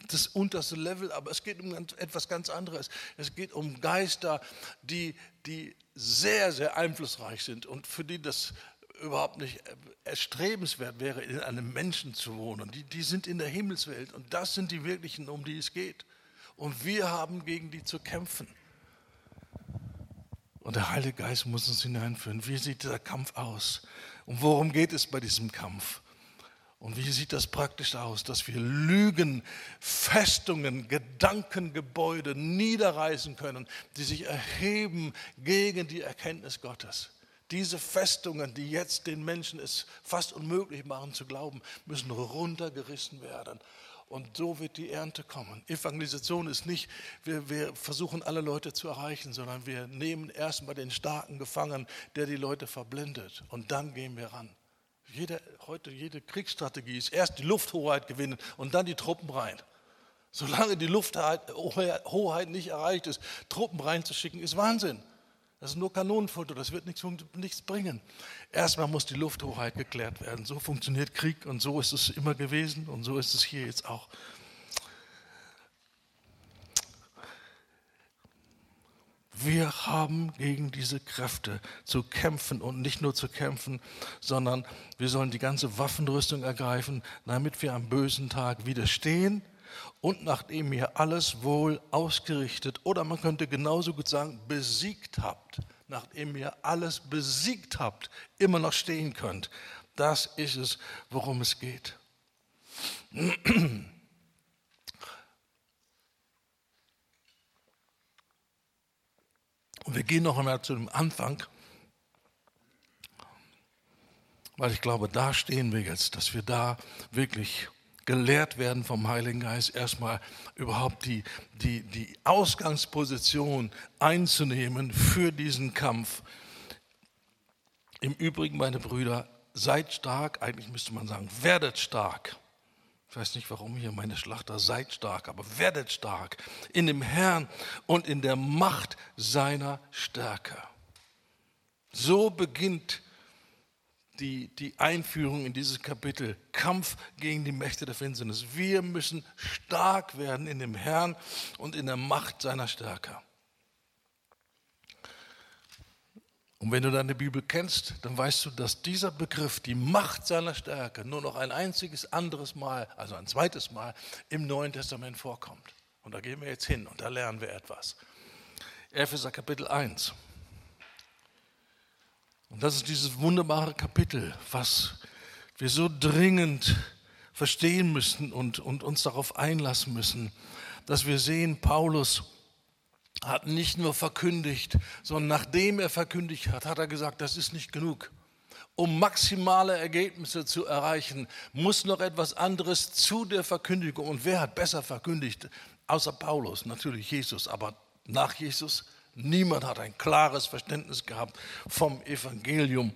das unterste Level, aber es geht um etwas ganz anderes. Es geht um Geister, die, die sehr, sehr einflussreich sind und für die das überhaupt nicht erstrebenswert wäre, in einem Menschen zu wohnen. Die, die sind in der Himmelswelt und das sind die wirklichen, um die es geht. Und wir haben gegen die zu kämpfen. Und der Heilige Geist muss uns hineinführen. Wie sieht dieser Kampf aus? Und worum geht es bei diesem Kampf? Und wie sieht das praktisch aus, dass wir Lügen, Festungen, Gedankengebäude niederreißen können, die sich erheben gegen die Erkenntnis Gottes? Diese Festungen, die jetzt den Menschen es fast unmöglich machen zu glauben, müssen runtergerissen werden. Und so wird die Ernte kommen. Evangelisation ist nicht, wir, wir versuchen alle Leute zu erreichen, sondern wir nehmen erstmal den Starken gefangen, der die Leute verblindet. Und dann gehen wir ran. Jede, heute jede Kriegsstrategie ist erst die Lufthoheit gewinnen und dann die Truppen rein. Solange die Lufthoheit nicht erreicht ist, Truppen reinzuschicken, ist Wahnsinn. Das ist nur Kanonenfutter, das wird nichts, nichts bringen. Erstmal muss die Lufthoheit geklärt werden. So funktioniert Krieg und so ist es immer gewesen und so ist es hier jetzt auch. Wir haben gegen diese Kräfte zu kämpfen und nicht nur zu kämpfen, sondern wir sollen die ganze Waffenrüstung ergreifen, damit wir am bösen Tag widerstehen und nachdem ihr alles wohl ausgerichtet oder man könnte genauso gut sagen besiegt habt, nachdem ihr alles besiegt habt, immer noch stehen könnt. Das ist es, worum es geht. Und wir gehen noch einmal zu dem Anfang, weil ich glaube, da stehen wir jetzt, dass wir da wirklich gelehrt werden vom Heiligen Geist, erstmal überhaupt die, die, die Ausgangsposition einzunehmen für diesen Kampf. Im Übrigen, meine Brüder, seid stark, eigentlich müsste man sagen, werdet stark. Ich weiß nicht, warum hier meine Schlachter seid stark, aber werdet stark in dem Herrn und in der Macht seiner Stärke. So beginnt die die, Einführung in dieses Kapitel, Kampf gegen die Mächte der Finsternis. Wir müssen stark werden in dem Herrn und in der Macht seiner Stärke. Und wenn du deine Bibel kennst, dann weißt du, dass dieser Begriff, die Macht seiner Stärke, nur noch ein einziges anderes Mal, also ein zweites Mal im Neuen Testament vorkommt. Und da gehen wir jetzt hin und da lernen wir etwas. Epheser Kapitel 1. Und das ist dieses wunderbare Kapitel, was wir so dringend verstehen müssen und, und uns darauf einlassen müssen, dass wir sehen, Paulus hat nicht nur verkündigt, sondern nachdem er verkündigt hat, hat er gesagt, das ist nicht genug. Um maximale Ergebnisse zu erreichen, muss noch etwas anderes zu der Verkündigung. Und wer hat besser verkündigt? Außer Paulus, natürlich Jesus, aber nach Jesus Niemand hat ein klares Verständnis gehabt vom Evangelium.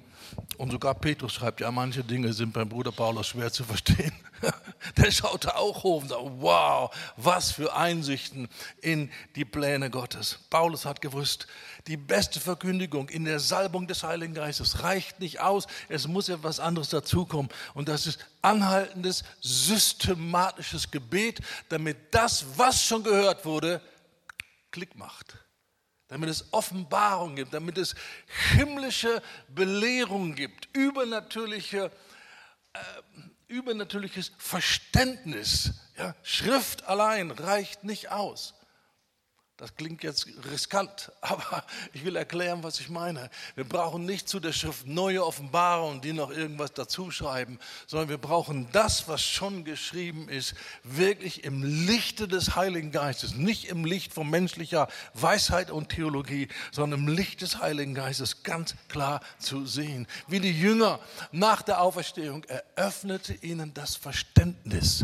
Und sogar Petrus schreibt, ja, manche Dinge sind beim Bruder Paulus schwer zu verstehen. Der schaute auch hoch und sagte, wow, was für Einsichten in die Pläne Gottes. Paulus hat gewusst, die beste Verkündigung in der Salbung des Heiligen Geistes reicht nicht aus. Es muss etwas anderes dazukommen. Und das ist anhaltendes, systematisches Gebet, damit das, was schon gehört wurde, Klick macht damit es Offenbarung gibt, damit es himmlische Belehrung gibt, übernatürliche, äh, übernatürliches Verständnis. Ja? Schrift allein reicht nicht aus. Das klingt jetzt riskant, aber ich will erklären, was ich meine. Wir brauchen nicht zu der Schrift neue Offenbarungen, die noch irgendwas dazuschreiben, sondern wir brauchen das, was schon geschrieben ist, wirklich im Lichte des Heiligen Geistes, nicht im Licht von menschlicher Weisheit und Theologie, sondern im Licht des Heiligen Geistes ganz klar zu sehen. Wie die Jünger nach der Auferstehung eröffnete ihnen das Verständnis,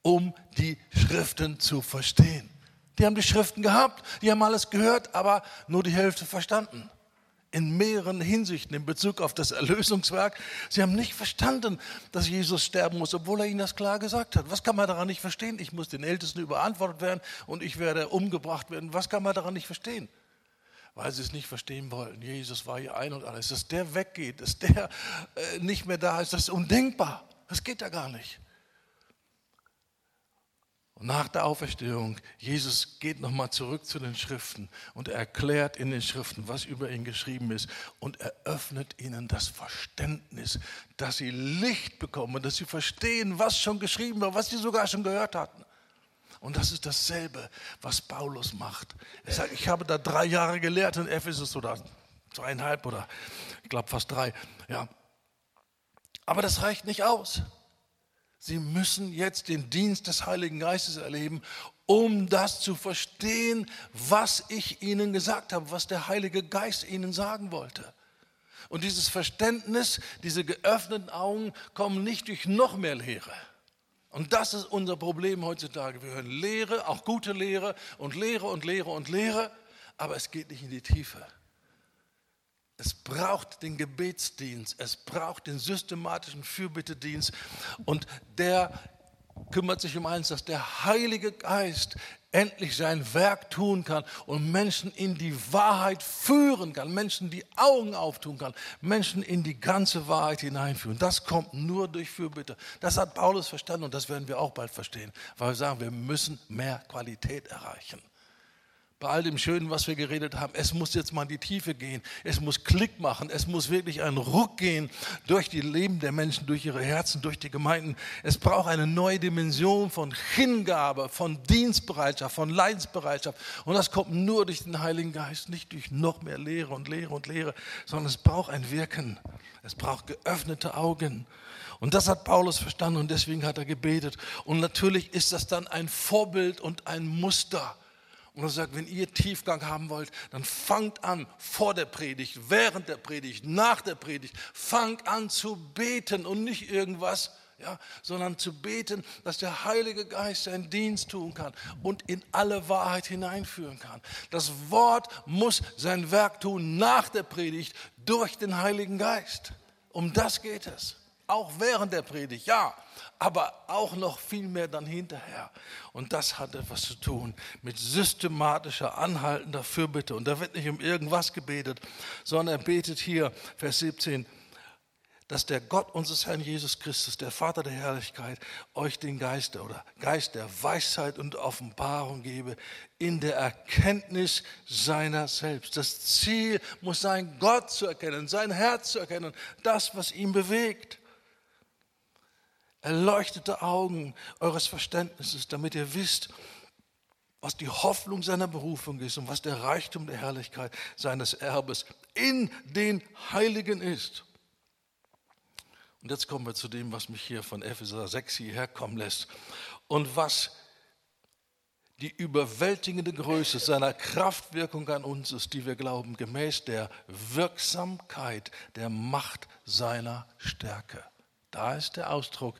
um die Schriften zu verstehen. Die haben die Schriften gehabt, die haben alles gehört, aber nur die Hälfte verstanden. In mehreren Hinsichten in Bezug auf das Erlösungswerk. Sie haben nicht verstanden, dass Jesus sterben muss, obwohl er ihnen das klar gesagt hat. Was kann man daran nicht verstehen? Ich muss den Ältesten überantwortet werden und ich werde umgebracht werden. Was kann man daran nicht verstehen? Weil sie es nicht verstehen wollten. Jesus war hier ein und alles. Dass der weggeht, dass der äh, nicht mehr da ist, das ist undenkbar. Das geht ja gar nicht. Und nach der Auferstehung, Jesus geht nochmal zurück zu den Schriften und er erklärt in den Schriften, was über ihn geschrieben ist und eröffnet ihnen das Verständnis, dass sie Licht bekommen, dass sie verstehen, was schon geschrieben war, was sie sogar schon gehört hatten. Und das ist dasselbe, was Paulus macht. Er sagt, ich habe da drei Jahre gelehrt in Ephesus oder zweieinhalb oder ich glaube fast drei. Ja. Aber das reicht nicht aus. Sie müssen jetzt den Dienst des Heiligen Geistes erleben, um das zu verstehen, was ich ihnen gesagt habe, was der Heilige Geist ihnen sagen wollte. Und dieses Verständnis, diese geöffneten Augen kommen nicht durch noch mehr Lehre. Und das ist unser Problem heutzutage. Wir hören Lehre, auch gute Lehre und Lehre und Lehre und Lehre, aber es geht nicht in die Tiefe. Es braucht den Gebetsdienst, es braucht den systematischen Fürbittedienst und der kümmert sich um eins, dass der Heilige Geist endlich sein Werk tun kann und Menschen in die Wahrheit führen kann, Menschen die Augen auftun kann, Menschen in die ganze Wahrheit hineinführen. Das kommt nur durch Fürbitte. Das hat Paulus verstanden und das werden wir auch bald verstehen, weil wir sagen, wir müssen mehr Qualität erreichen bei all dem Schönen, was wir geredet haben, es muss jetzt mal in die Tiefe gehen. Es muss Klick machen. Es muss wirklich ein Ruck gehen durch die Leben der Menschen, durch ihre Herzen, durch die Gemeinden. Es braucht eine neue Dimension von Hingabe, von Dienstbereitschaft, von Leidensbereitschaft. Und das kommt nur durch den Heiligen Geist, nicht durch noch mehr Lehre und Lehre und Lehre, sondern es braucht ein Wirken. Es braucht geöffnete Augen. Und das hat Paulus verstanden und deswegen hat er gebetet. Und natürlich ist das dann ein Vorbild und ein Muster und er sagt, wenn ihr Tiefgang haben wollt, dann fangt an vor der Predigt, während der Predigt, nach der Predigt, fangt an zu beten und nicht irgendwas, ja, sondern zu beten, dass der Heilige Geist seinen Dienst tun kann und in alle Wahrheit hineinführen kann. Das Wort muss sein Werk tun nach der Predigt durch den Heiligen Geist. Um das geht es. Auch während der Predigt, ja, aber auch noch viel mehr dann hinterher. Und das hat etwas zu tun mit systematischer, anhaltender Fürbitte. Und da wird nicht um irgendwas gebetet, sondern er betet hier, Vers 17, dass der Gott unseres Herrn Jesus Christus, der Vater der Herrlichkeit, euch den Geist oder Geist der Weisheit und Offenbarung gebe in der Erkenntnis seiner selbst. Das Ziel muss sein, Gott zu erkennen, sein Herz zu erkennen, das, was ihn bewegt erleuchtete Augen eures Verständnisses, damit ihr wisst, was die Hoffnung seiner Berufung ist und was der Reichtum der Herrlichkeit seines Erbes in den Heiligen ist. Und jetzt kommen wir zu dem, was mich hier von Epheser 6 hierher kommen lässt und was die überwältigende Größe seiner Kraftwirkung an uns ist, die wir glauben, gemäß der Wirksamkeit der Macht seiner Stärke. Da ist der Ausdruck,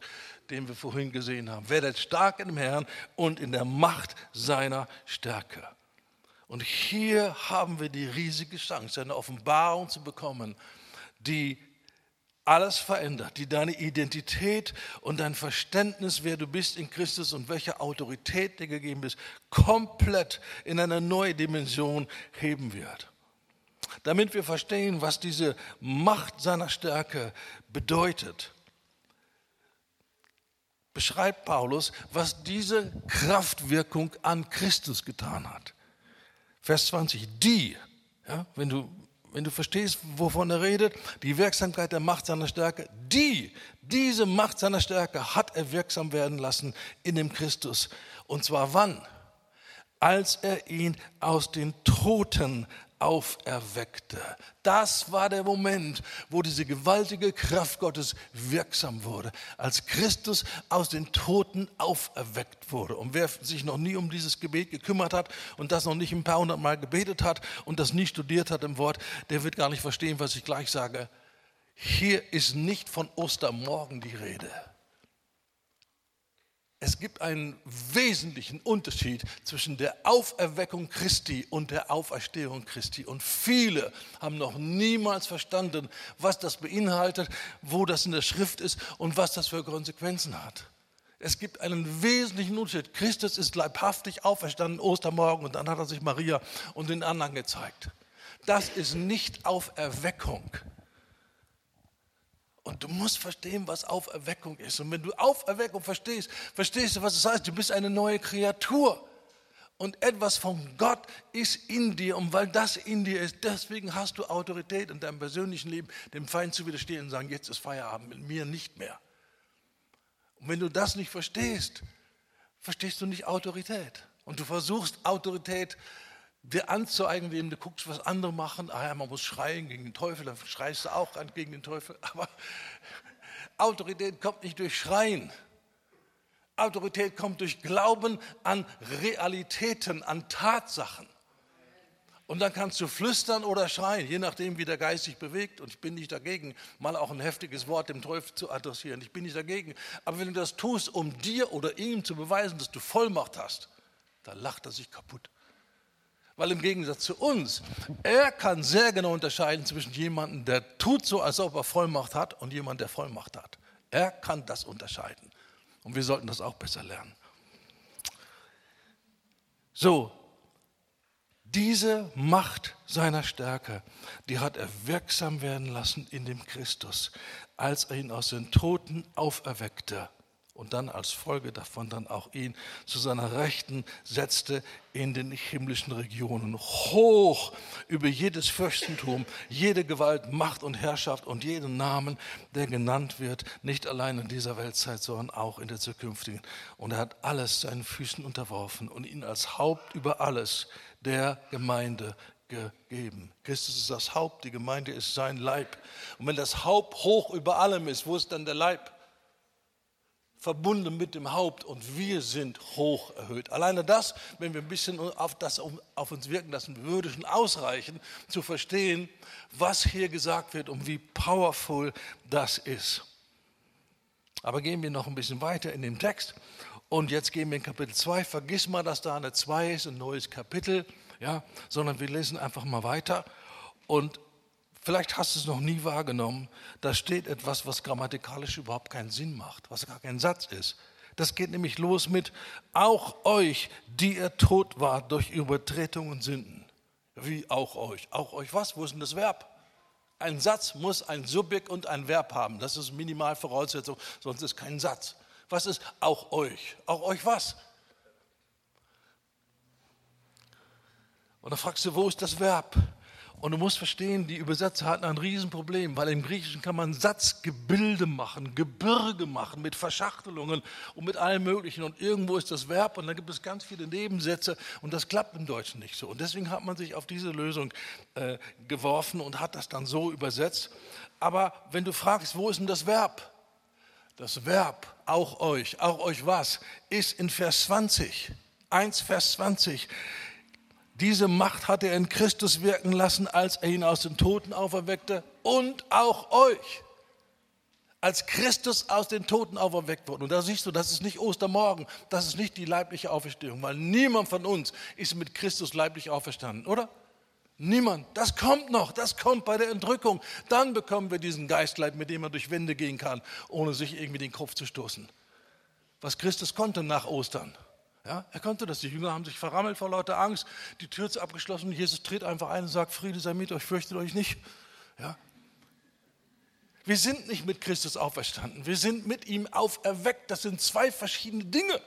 den wir vorhin gesehen haben. Werdet stark im Herrn und in der Macht seiner Stärke. Und hier haben wir die riesige Chance, eine Offenbarung zu bekommen, die alles verändert, die deine Identität und dein Verständnis, wer du bist in Christus und welche Autorität dir gegeben ist, komplett in eine neue Dimension heben wird. Damit wir verstehen, was diese Macht seiner Stärke bedeutet, beschreibt Paulus, was diese Kraftwirkung an Christus getan hat. Vers 20, die, ja, wenn du wenn du verstehst, wovon er redet, die Wirksamkeit der Macht seiner Stärke, die, diese Macht seiner Stärke hat er wirksam werden lassen in dem Christus. Und zwar wann? Als er ihn aus den Toten auferweckte. Das war der Moment, wo diese gewaltige Kraft Gottes wirksam wurde, als Christus aus den Toten auferweckt wurde. Und wer sich noch nie um dieses Gebet gekümmert hat und das noch nicht ein paar hundert Mal gebetet hat und das nie studiert hat im Wort, der wird gar nicht verstehen, was ich gleich sage. Hier ist nicht von Ostermorgen die Rede. Es gibt einen wesentlichen Unterschied zwischen der Auferweckung Christi und der Auferstehung Christi. Und viele haben noch niemals verstanden, was das beinhaltet, wo das in der Schrift ist und was das für Konsequenzen hat. Es gibt einen wesentlichen Unterschied. Christus ist leibhaftig auferstanden Ostermorgen und dann hat er sich Maria und den anderen gezeigt. Das ist nicht Auferweckung. Und du musst verstehen, was Auferweckung ist. Und wenn du Auferweckung verstehst, verstehst du, was es heißt. Du bist eine neue Kreatur. Und etwas von Gott ist in dir. Und weil das in dir ist, deswegen hast du Autorität in deinem persönlichen Leben, dem Feind zu widerstehen und sagen, jetzt ist Feierabend, mit mir nicht mehr. Und wenn du das nicht verstehst, verstehst du nicht Autorität. Und du versuchst Autorität dir anzueigen, indem du guckst, was andere machen. Ah ja, man muss schreien gegen den Teufel, dann schreist du auch an gegen den Teufel. Aber Autorität kommt nicht durch Schreien. Autorität kommt durch Glauben an Realitäten, an Tatsachen. Und dann kannst du flüstern oder schreien, je nachdem, wie der Geist sich bewegt. Und ich bin nicht dagegen, mal auch ein heftiges Wort dem Teufel zu adressieren. Ich bin nicht dagegen. Aber wenn du das tust, um dir oder ihm zu beweisen, dass du Vollmacht hast, dann lacht er sich kaputt. Weil im Gegensatz zu uns, er kann sehr genau unterscheiden zwischen jemandem, der tut so, als ob er Vollmacht hat, und jemand, der Vollmacht hat. Er kann das unterscheiden. Und wir sollten das auch besser lernen. So, diese Macht seiner Stärke, die hat er wirksam werden lassen in dem Christus, als er ihn aus den Toten auferweckte und dann als Folge davon dann auch ihn zu seiner Rechten setzte in den himmlischen Regionen, hoch über jedes Fürstentum, jede Gewalt, Macht und Herrschaft und jeden Namen, der genannt wird, nicht allein in dieser Weltzeit, sondern auch in der zukünftigen. Und er hat alles seinen Füßen unterworfen und ihn als Haupt über alles der Gemeinde gegeben. Christus ist das Haupt, die Gemeinde ist sein Leib. Und wenn das Haupt hoch über allem ist, wo ist dann der Leib? Verbunden mit dem Haupt und wir sind hoch erhöht. Alleine das, wenn wir ein bisschen auf das auf uns wirken lassen, würde schon ausreichen, zu verstehen, was hier gesagt wird und wie powerful das ist. Aber gehen wir noch ein bisschen weiter in dem Text. Und jetzt gehen wir in Kapitel 2. Vergiss mal, dass da eine 2 ist, ein neues Kapitel, ja, sondern wir lesen einfach mal weiter. Und Vielleicht hast du es noch nie wahrgenommen. Da steht etwas, was grammatikalisch überhaupt keinen Sinn macht, was gar kein Satz ist. Das geht nämlich los mit auch euch, die ihr tot wart durch Übertretung und Sünden. Wie auch euch? Auch euch was? Wo ist denn das Verb? Ein Satz muss ein Subjekt und ein Verb haben. Das ist Minimalvoraussetzung, sonst ist kein Satz. Was ist auch euch? Auch euch was? Und dann fragst du, wo ist das Verb? Und du musst verstehen, die Übersetzer hatten ein Riesenproblem, weil im Griechischen kann man Satzgebilde machen, Gebirge machen mit Verschachtelungen und mit allem Möglichen. Und irgendwo ist das Verb und dann gibt es ganz viele Nebensätze und das klappt im Deutschen nicht so. Und deswegen hat man sich auf diese Lösung äh, geworfen und hat das dann so übersetzt. Aber wenn du fragst, wo ist denn das Verb? Das Verb, auch euch, auch euch was, ist in Vers 20. 1, Vers 20. Diese Macht hat er in Christus wirken lassen, als er ihn aus den Toten auferweckte und auch euch. Als Christus aus den Toten auferweckt wurde. Und da siehst du, das ist nicht Ostermorgen, das ist nicht die leibliche Auferstehung, weil niemand von uns ist mit Christus leiblich auferstanden, oder? Niemand. Das kommt noch, das kommt bei der Entrückung. Dann bekommen wir diesen Geistleib, mit dem man durch Wände gehen kann, ohne sich irgendwie den Kopf zu stoßen. Was Christus konnte nach Ostern. Ja, er konnte das. Die Jünger haben sich verrammelt vor lauter Angst. Die Tür ist abgeschlossen. Jesus tritt einfach ein und sagt: Friede sei mit euch, fürchtet euch nicht. Ja. Wir sind nicht mit Christus auferstanden. Wir sind mit ihm auferweckt. Das sind zwei verschiedene Dinge.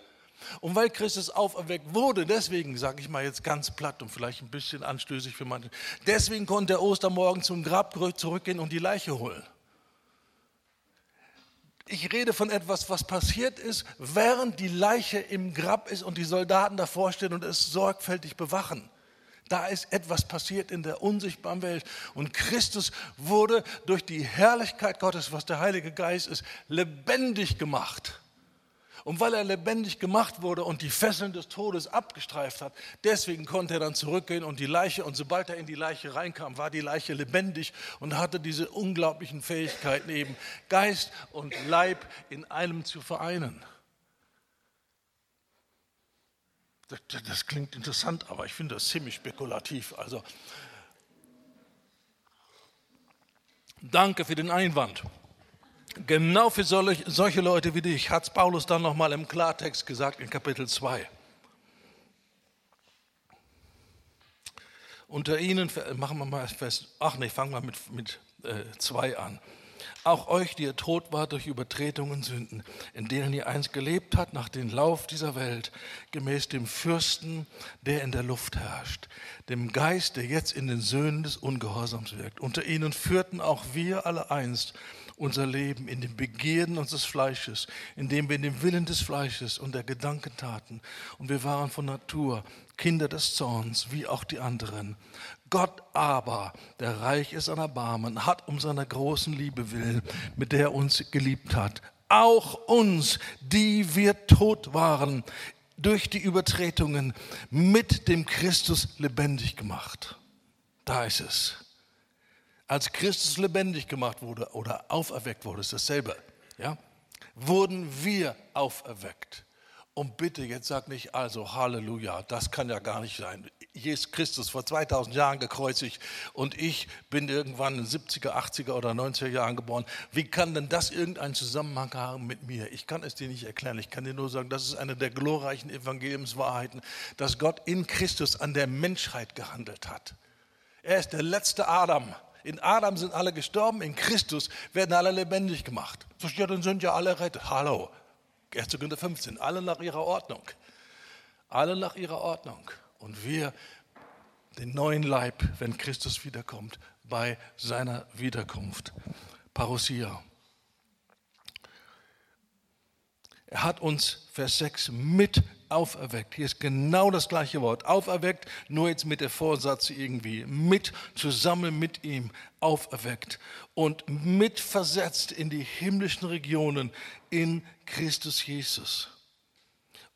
Und weil Christus auferweckt wurde, deswegen sage ich mal jetzt ganz platt und vielleicht ein bisschen anstößig für manche, deswegen konnte er Ostermorgen zum Grab zurückgehen und die Leiche holen. Ich rede von etwas, was passiert ist, während die Leiche im Grab ist und die Soldaten davor stehen und es sorgfältig bewachen. Da ist etwas passiert in der unsichtbaren Welt. Und Christus wurde durch die Herrlichkeit Gottes, was der Heilige Geist ist, lebendig gemacht. Und weil er lebendig gemacht wurde und die Fesseln des Todes abgestreift hat, deswegen konnte er dann zurückgehen und die Leiche, und sobald er in die Leiche reinkam, war die Leiche lebendig und hatte diese unglaublichen Fähigkeiten eben, Geist und Leib in einem zu vereinen. Das, das klingt interessant, aber ich finde das ziemlich spekulativ. Also, danke für den Einwand. Genau für solche Leute wie dich hat Paulus dann nochmal im Klartext gesagt in Kapitel 2. Unter ihnen, machen wir mal fest, ach nee, fangen wir mit 2 mit, äh, zwei an. Auch euch, die ihr tot wart durch Übertretungen und Sünden, in denen ihr einst gelebt habt nach dem Lauf dieser Welt, gemäß dem Fürsten, der in der Luft herrscht, dem Geist, der jetzt in den Söhnen des Ungehorsams wirkt. Unter ihnen führten auch wir alle einst unser Leben in den Begierden unseres Fleisches, indem wir in dem Willen des Fleisches und der Gedanken taten. Und wir waren von Natur Kinder des Zorns, wie auch die anderen. Gott aber, der reich ist an Erbarmen, hat um seiner großen Liebe willen, mit der er uns geliebt hat, auch uns, die wir tot waren, durch die Übertretungen mit dem Christus lebendig gemacht. Da ist es. Als Christus lebendig gemacht wurde oder auferweckt wurde, ist dasselbe. Ja? Wurden wir auferweckt. Und bitte, jetzt sag nicht also Halleluja, das kann ja gar nicht sein. Jesus Christus vor 2000 Jahren gekreuzigt und ich bin irgendwann in den 70er, 80er oder 90er Jahren geboren. Wie kann denn das irgendeinen Zusammenhang haben mit mir? Ich kann es dir nicht erklären. Ich kann dir nur sagen, das ist eine der glorreichen Evangeliumswahrheiten, dass Gott in Christus an der Menschheit gehandelt hat. Er ist der letzte Adam. In Adam sind alle gestorben, in Christus werden alle lebendig gemacht. So steht, dann sind ja alle rettet. Hallo, 1. Korinther 15, alle nach ihrer Ordnung. Alle nach ihrer Ordnung. Und wir den neuen Leib, wenn Christus wiederkommt, bei seiner Wiederkunft. Parousia. Er hat uns, Vers 6, mit auferweckt. Hier ist genau das gleiche Wort. Auferweckt, nur jetzt mit der Vorsatz irgendwie. Mit, zusammen mit ihm auferweckt und mitversetzt in die himmlischen Regionen in Christus Jesus.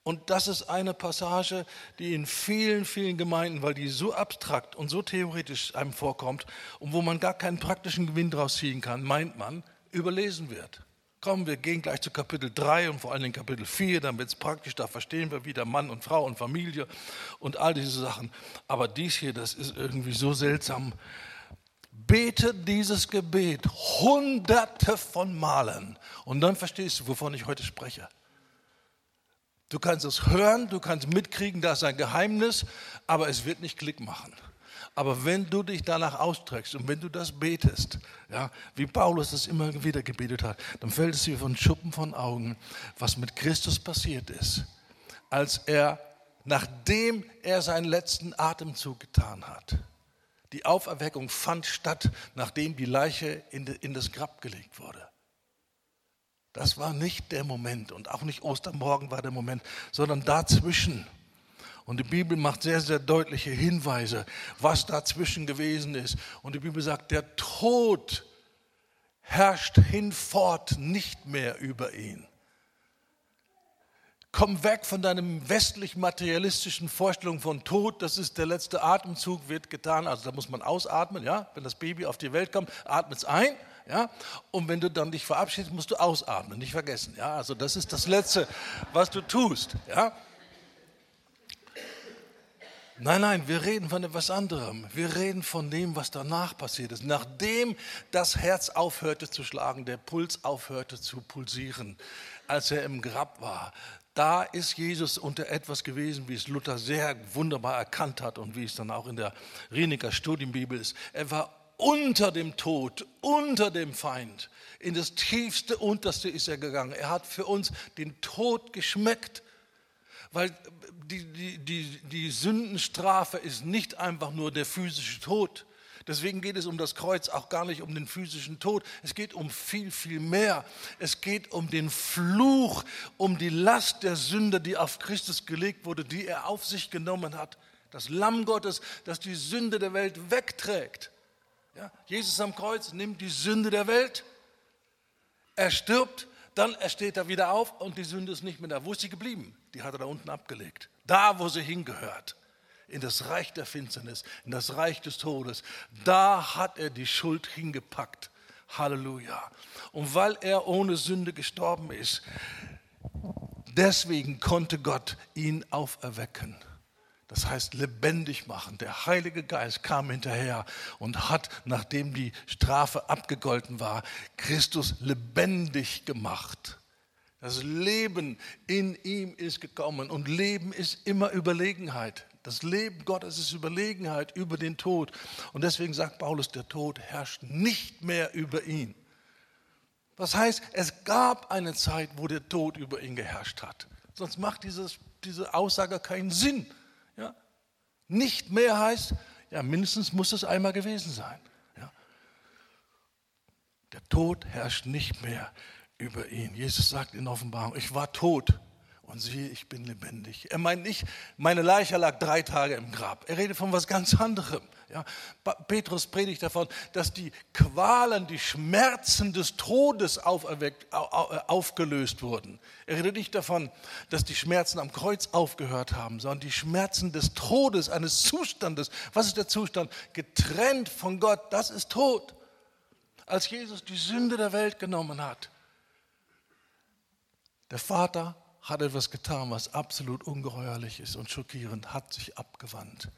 Und das ist eine Passage, die in vielen, vielen Gemeinden, weil die so abstrakt und so theoretisch einem vorkommt und wo man gar keinen praktischen Gewinn draus ziehen kann, meint man, überlesen wird. Komm, wir gehen gleich zu Kapitel 3 und vor allen Dingen Kapitel 4, dann wird es praktisch, da verstehen wir wieder Mann und Frau und Familie und all diese Sachen. Aber dies hier, das ist irgendwie so seltsam. Bete dieses Gebet hunderte von Malen und dann verstehst du, wovon ich heute spreche. Du kannst es hören, du kannst mitkriegen, das ist ein Geheimnis, aber es wird nicht Klick machen. Aber wenn du dich danach ausstreckst und wenn du das betest, ja, wie Paulus es immer wieder gebetet hat, dann fällt es dir von Schuppen von Augen, was mit Christus passiert ist, als er, nachdem er seinen letzten Atemzug getan hat. Die Auferweckung fand statt, nachdem die Leiche in, in das Grab gelegt wurde. Das war nicht der Moment und auch nicht Ostermorgen war der Moment, sondern dazwischen. Und die Bibel macht sehr, sehr deutliche Hinweise, was dazwischen gewesen ist. Und die Bibel sagt, der Tod herrscht hinfort nicht mehr über ihn. Komm weg von deinem westlich-materialistischen Vorstellung von Tod. Das ist der letzte Atemzug, wird getan. Also da muss man ausatmen, ja. Wenn das Baby auf die Welt kommt, atmet es ein, ja. Und wenn du dann dich verabschiedest, musst du ausatmen, nicht vergessen, ja. Also das ist das Letzte, was du tust, ja. Nein, nein, wir reden von etwas anderem. Wir reden von dem, was danach passiert ist. Nachdem das Herz aufhörte zu schlagen, der Puls aufhörte zu pulsieren, als er im Grab war, da ist Jesus unter etwas gewesen, wie es Luther sehr wunderbar erkannt hat und wie es dann auch in der Rieniker Studienbibel ist. Er war unter dem Tod, unter dem Feind. In das tiefste, unterste ist er gegangen. Er hat für uns den Tod geschmeckt. Weil die, die, die, Sündenstrafe ist nicht einfach nur der physische Tod. Deswegen geht es um das Kreuz auch gar nicht um den physischen Tod. Es geht um viel, viel mehr. Es geht um den Fluch, um die Last der Sünde, die auf Christus gelegt wurde, die er auf sich genommen hat. Das Lamm Gottes, das die Sünde der Welt wegträgt. Ja, Jesus am Kreuz nimmt die Sünde der Welt. Er stirbt, dann steht er wieder auf und die Sünde ist nicht mehr da. Wo ist sie geblieben? Die hat er da unten abgelegt. Da, wo sie hingehört. In das Reich der Finsternis, in das Reich des Todes. Da hat er die Schuld hingepackt. Halleluja. Und weil er ohne Sünde gestorben ist, deswegen konnte Gott ihn auferwecken. Das heißt lebendig machen. Der Heilige Geist kam hinterher und hat, nachdem die Strafe abgegolten war, Christus lebendig gemacht. Das Leben in ihm ist gekommen und Leben ist immer Überlegenheit. Das Leben Gottes ist Überlegenheit über den Tod. Und deswegen sagt Paulus, der Tod herrscht nicht mehr über ihn. Das heißt, es gab eine Zeit, wo der Tod über ihn geherrscht hat. Sonst macht dieses, diese Aussage keinen Sinn. Ja? Nicht mehr heißt, ja, mindestens muss es einmal gewesen sein. Ja? Der Tod herrscht nicht mehr über ihn. Jesus sagt in Offenbarung, ich war tot und siehe, ich bin lebendig. Er meint nicht, meine Leiche lag drei Tage im Grab. Er redet von was ganz anderem. Ja, Petrus predigt davon, dass die Qualen, die Schmerzen des Todes auferweckt, aufgelöst wurden. Er redet nicht davon, dass die Schmerzen am Kreuz aufgehört haben, sondern die Schmerzen des Todes, eines Zustandes. Was ist der Zustand? Getrennt von Gott, das ist Tod. Als Jesus die Sünde der Welt genommen hat, der Vater hat etwas getan, was absolut ungeheuerlich ist und schockierend, hat sich abgewandt.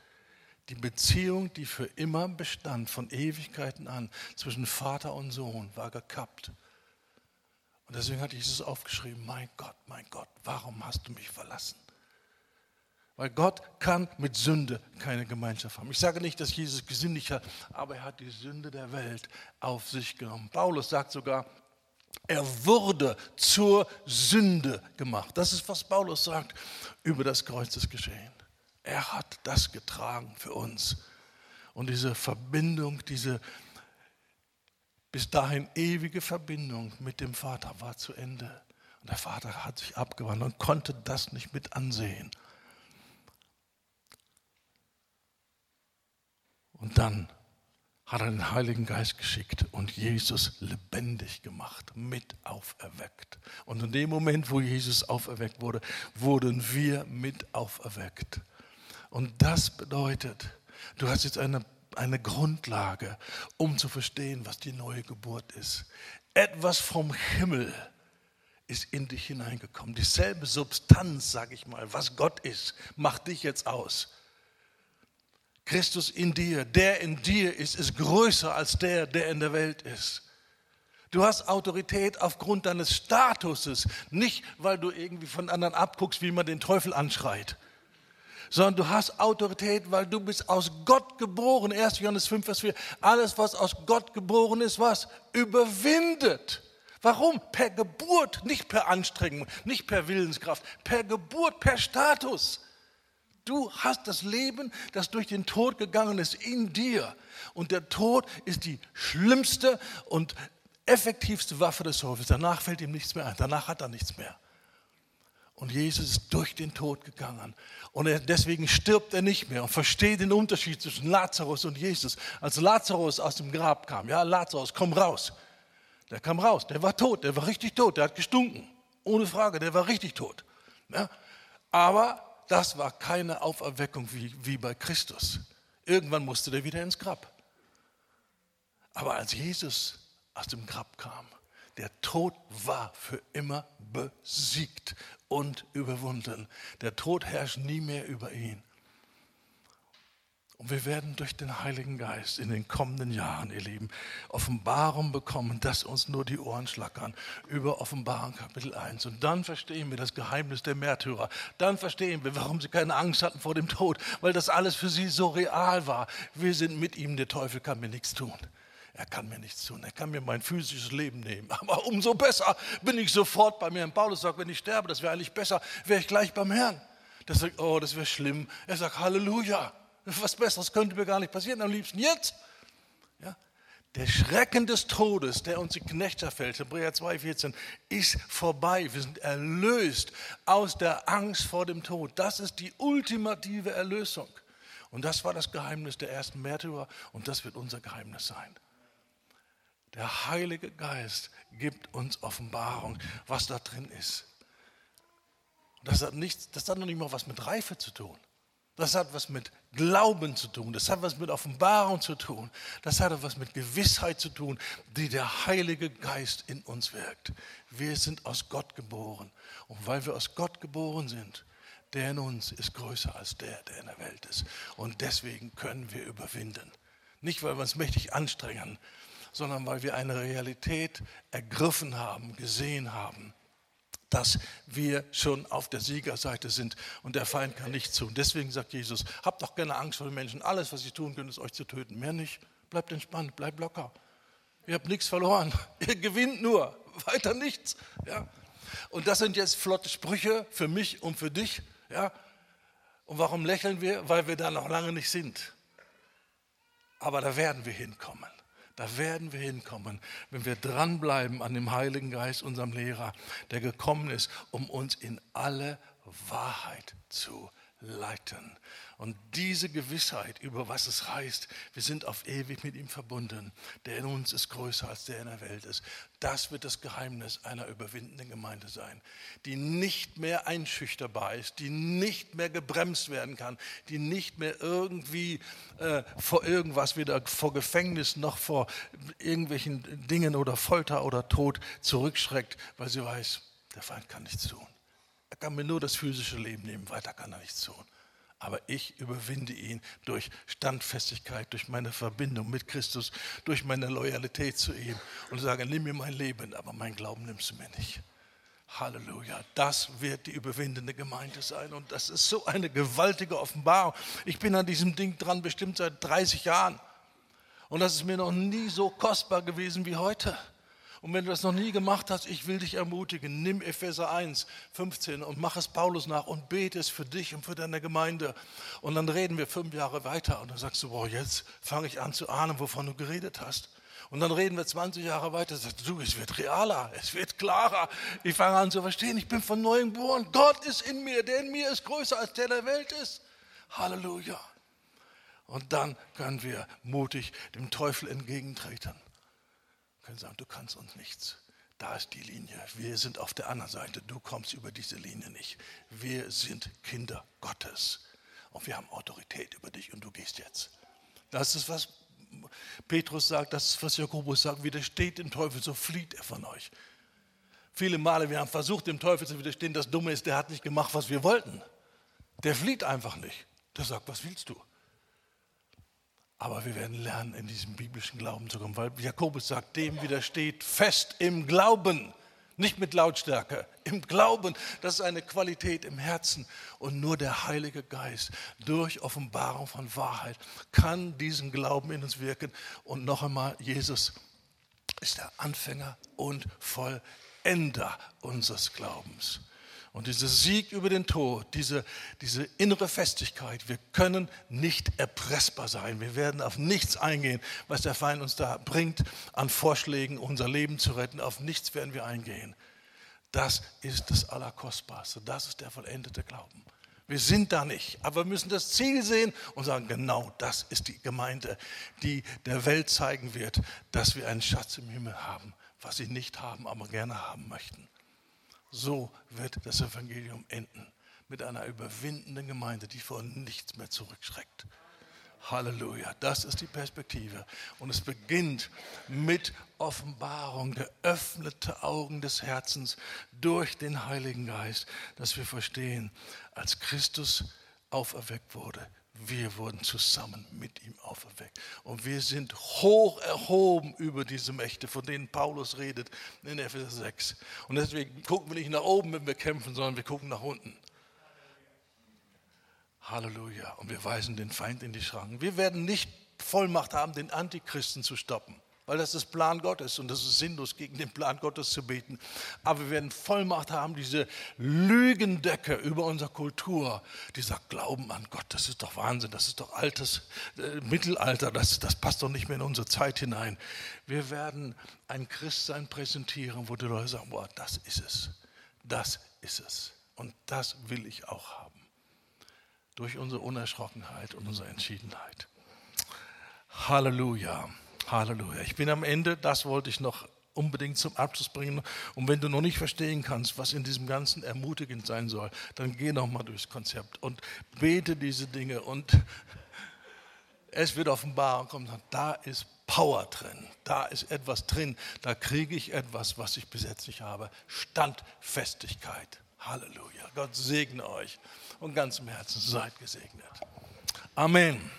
Die Beziehung, die für immer bestand, von Ewigkeiten an, zwischen Vater und Sohn, war gekappt. Und deswegen hat Jesus aufgeschrieben, mein Gott, mein Gott, warum hast du mich verlassen? Weil Gott kann mit Sünde keine Gemeinschaft haben. Ich sage nicht, dass Jesus gesündigt hat, aber er hat die Sünde der Welt auf sich genommen. Paulus sagt sogar, er wurde zur Sünde gemacht. Das ist, was Paulus sagt über das Kreuzesgeschehen. Er hat das getragen für uns. Und diese Verbindung, diese bis dahin ewige Verbindung mit dem Vater war zu Ende. Und der Vater hat sich abgewandt und konnte das nicht mit ansehen. Und dann hat er den Heiligen Geist geschickt und Jesus lebendig gemacht, mit auferweckt. Und in dem Moment, wo Jesus auferweckt wurde, wurden wir mit auferweckt. Und das bedeutet, du hast jetzt eine, eine Grundlage, um zu verstehen, was die neue Geburt ist. Etwas vom Himmel ist in dich hineingekommen. Dieselbe Substanz, sage ich mal, was Gott ist, macht dich jetzt aus. Christus in dir, der in dir ist, ist größer als der, der in der Welt ist. Du hast Autorität aufgrund deines Statuses, nicht weil du irgendwie von anderen abguckst, wie man den Teufel anschreit, sondern du hast Autorität, weil du bist aus Gott geboren. 1. Johannes 5, Vers 4. Alles, was aus Gott geboren ist, was? Überwindet. Warum? Per Geburt, nicht per Anstrengung, nicht per Willenskraft, per Geburt, per Status. Du hast das Leben, das durch den Tod gegangen ist, in dir. Und der Tod ist die schlimmste und effektivste Waffe des Teufels. Danach fällt ihm nichts mehr ein. Danach hat er nichts mehr. Und Jesus ist durch den Tod gegangen. Und deswegen stirbt er nicht mehr und versteht den Unterschied zwischen Lazarus und Jesus. Als Lazarus aus dem Grab kam, ja, Lazarus, komm raus. Der kam raus, der war tot, der war richtig tot, der hat gestunken. Ohne Frage, der war richtig tot. Ja? Aber das war keine Auferweckung wie, wie bei Christus. Irgendwann musste der wieder ins Grab. Aber als Jesus aus dem Grab kam, der Tod war für immer besiegt und überwunden. Der Tod herrscht nie mehr über ihn. Und wir werden durch den Heiligen Geist in den kommenden Jahren, ihr Lieben, Offenbarung bekommen, dass uns nur die Ohren schlackern über Offenbarung Kapitel 1. Und dann verstehen wir das Geheimnis der Märtyrer. Dann verstehen wir, warum sie keine Angst hatten vor dem Tod, weil das alles für sie so real war. Wir sind mit ihm, der Teufel kann mir nichts tun. Er kann mir nichts tun, er kann mir mein physisches Leben nehmen. Aber umso besser bin ich sofort bei mir. Und Paulus sagt, wenn ich sterbe, das wäre eigentlich besser, wäre ich gleich beim Herrn. Der sagt, oh, das wäre schlimm. Er sagt, Halleluja. Was Besseres könnte mir gar nicht passieren, am liebsten jetzt. Ja? Der Schrecken des Todes, der uns die Knechtschaft fällt, Hebräer 2,14, ist vorbei. Wir sind erlöst aus der Angst vor dem Tod. Das ist die ultimative Erlösung. Und das war das Geheimnis der ersten Märtyrer und das wird unser Geheimnis sein. Der Heilige Geist gibt uns Offenbarung, was da drin ist. Das hat, nichts, das hat noch nicht mal was mit Reife zu tun. Das hat was mit Glauben zu tun. Das hat was mit Offenbarung zu tun. Das hat was mit Gewissheit zu tun, die der Heilige Geist in uns wirkt. Wir sind aus Gott geboren. Und weil wir aus Gott geboren sind, der in uns ist größer als der, der in der Welt ist. Und deswegen können wir überwinden. Nicht, weil wir uns mächtig anstrengen, sondern weil wir eine Realität ergriffen haben, gesehen haben dass wir schon auf der Siegerseite sind und der Feind kann nichts tun. Deswegen sagt Jesus, habt doch keine Angst vor den Menschen. Alles, was sie tun können, ist euch zu töten. Mehr nicht. Bleibt entspannt, bleibt locker. Ihr habt nichts verloren. Ihr gewinnt nur. Weiter nichts. Ja. Und das sind jetzt flotte Sprüche für mich und für dich. Ja. Und warum lächeln wir? Weil wir da noch lange nicht sind. Aber da werden wir hinkommen. Da werden wir hinkommen, wenn wir dranbleiben an dem Heiligen Geist, unserem Lehrer, der gekommen ist, um uns in alle Wahrheit zu leiten. Und diese Gewissheit über was es heißt, wir sind auf ewig mit ihm verbunden, der in uns ist größer als der in der Welt ist, das wird das Geheimnis einer überwindenden Gemeinde sein, die nicht mehr einschüchterbar ist, die nicht mehr gebremst werden kann, die nicht mehr irgendwie äh, vor irgendwas, weder vor Gefängnis noch vor irgendwelchen Dingen oder Folter oder Tod zurückschreckt, weil sie weiß, der Feind kann nichts tun. Er kann mir nur das physische Leben nehmen, weiter kann er nichts tun aber ich überwinde ihn durch Standfestigkeit, durch meine Verbindung mit Christus, durch meine Loyalität zu ihm und sage, nimm mir mein Leben, aber mein Glauben nimmst du mir nicht. Halleluja, das wird die überwindende Gemeinde sein und das ist so eine gewaltige Offenbarung. Ich bin an diesem Ding dran bestimmt seit 30 Jahren und das ist mir noch nie so kostbar gewesen wie heute. Und wenn du das noch nie gemacht hast, ich will dich ermutigen, nimm Epheser 1, 15 und mach es Paulus nach und bete es für dich und für deine Gemeinde. Und dann reden wir fünf Jahre weiter und dann sagst du, boah, jetzt fange ich an zu ahnen, wovon du geredet hast. Und dann reden wir 20 Jahre weiter, sagst du, es wird realer, es wird klarer. Ich fange an zu verstehen, ich bin von neuem geboren. Gott ist in mir, der in mir ist größer als der der Welt ist. Halleluja. Und dann können wir mutig dem Teufel entgegentreten können sagen, du kannst uns nichts. Da ist die Linie. Wir sind auf der anderen Seite. Du kommst über diese Linie nicht. Wir sind Kinder Gottes. Und wir haben Autorität über dich und du gehst jetzt. Das ist, was Petrus sagt, das ist, was Jakobus sagt. Widersteht dem Teufel, so flieht er von euch. Viele Male, wir haben versucht, dem Teufel zu widerstehen. Das Dumme ist, der hat nicht gemacht, was wir wollten. Der flieht einfach nicht. Der sagt, was willst du? Aber wir werden lernen, in diesem biblischen Glauben zu kommen, weil Jakobus sagt, dem widersteht fest im Glauben, nicht mit Lautstärke, im Glauben. Das ist eine Qualität im Herzen. Und nur der Heilige Geist durch Offenbarung von Wahrheit kann diesen Glauben in uns wirken. Und noch einmal, Jesus ist der Anfänger und Vollender unseres Glaubens. Und dieser Sieg über den Tod, diese, diese innere Festigkeit, wir können nicht erpressbar sein. Wir werden auf nichts eingehen, was der Feind uns da bringt an Vorschlägen, unser Leben zu retten. Auf nichts werden wir eingehen. Das ist das Allerkostbarste. Das ist der vollendete Glauben. Wir sind da nicht, aber wir müssen das Ziel sehen und sagen, genau das ist die Gemeinde, die der Welt zeigen wird, dass wir einen Schatz im Himmel haben, was sie nicht haben, aber gerne haben möchten. So wird das Evangelium enden. Mit einer überwindenden Gemeinde, die vor nichts mehr zurückschreckt. Halleluja, das ist die Perspektive. Und es beginnt mit Offenbarung, geöffnete Augen des Herzens durch den Heiligen Geist, dass wir verstehen, als Christus auferweckt wurde, wir wurden zusammen mit ihm auferweckt. Und wir sind hoch erhoben über diese Mächte, von denen Paulus redet in Epheser 6. Und deswegen gucken wir nicht nach oben, wenn wir kämpfen, sondern wir gucken nach unten. Halleluja. Und wir weisen den Feind in die Schranken. Wir werden nicht Vollmacht haben, den Antichristen zu stoppen, weil das ist Plan Gottes und das ist sinnlos, gegen den Plan Gottes zu beten. Aber wir werden Vollmacht haben, diese Lügendecke über unsere Kultur, dieser Glauben an Gott, das ist doch Wahnsinn, das ist doch altes äh, Mittelalter, das, das passt doch nicht mehr in unsere Zeit hinein. Wir werden ein Christsein präsentieren, wo die Leute sagen, boah, das ist es, das ist es und das will ich auch haben durch unsere Unerschrockenheit und unsere Entschiedenheit. Halleluja, Halleluja. Ich bin am Ende, das wollte ich noch unbedingt zum Abschluss bringen. Und wenn du noch nicht verstehen kannst, was in diesem Ganzen ermutigend sein soll, dann geh noch mal durchs Konzept und bete diese Dinge und es wird offenbar und da ist Power drin, da ist etwas drin, da kriege ich etwas, was ich bis jetzt nicht habe. Standfestigkeit. Halleluja. Gott segne euch und ganz im Herzen seid gesegnet. Amen.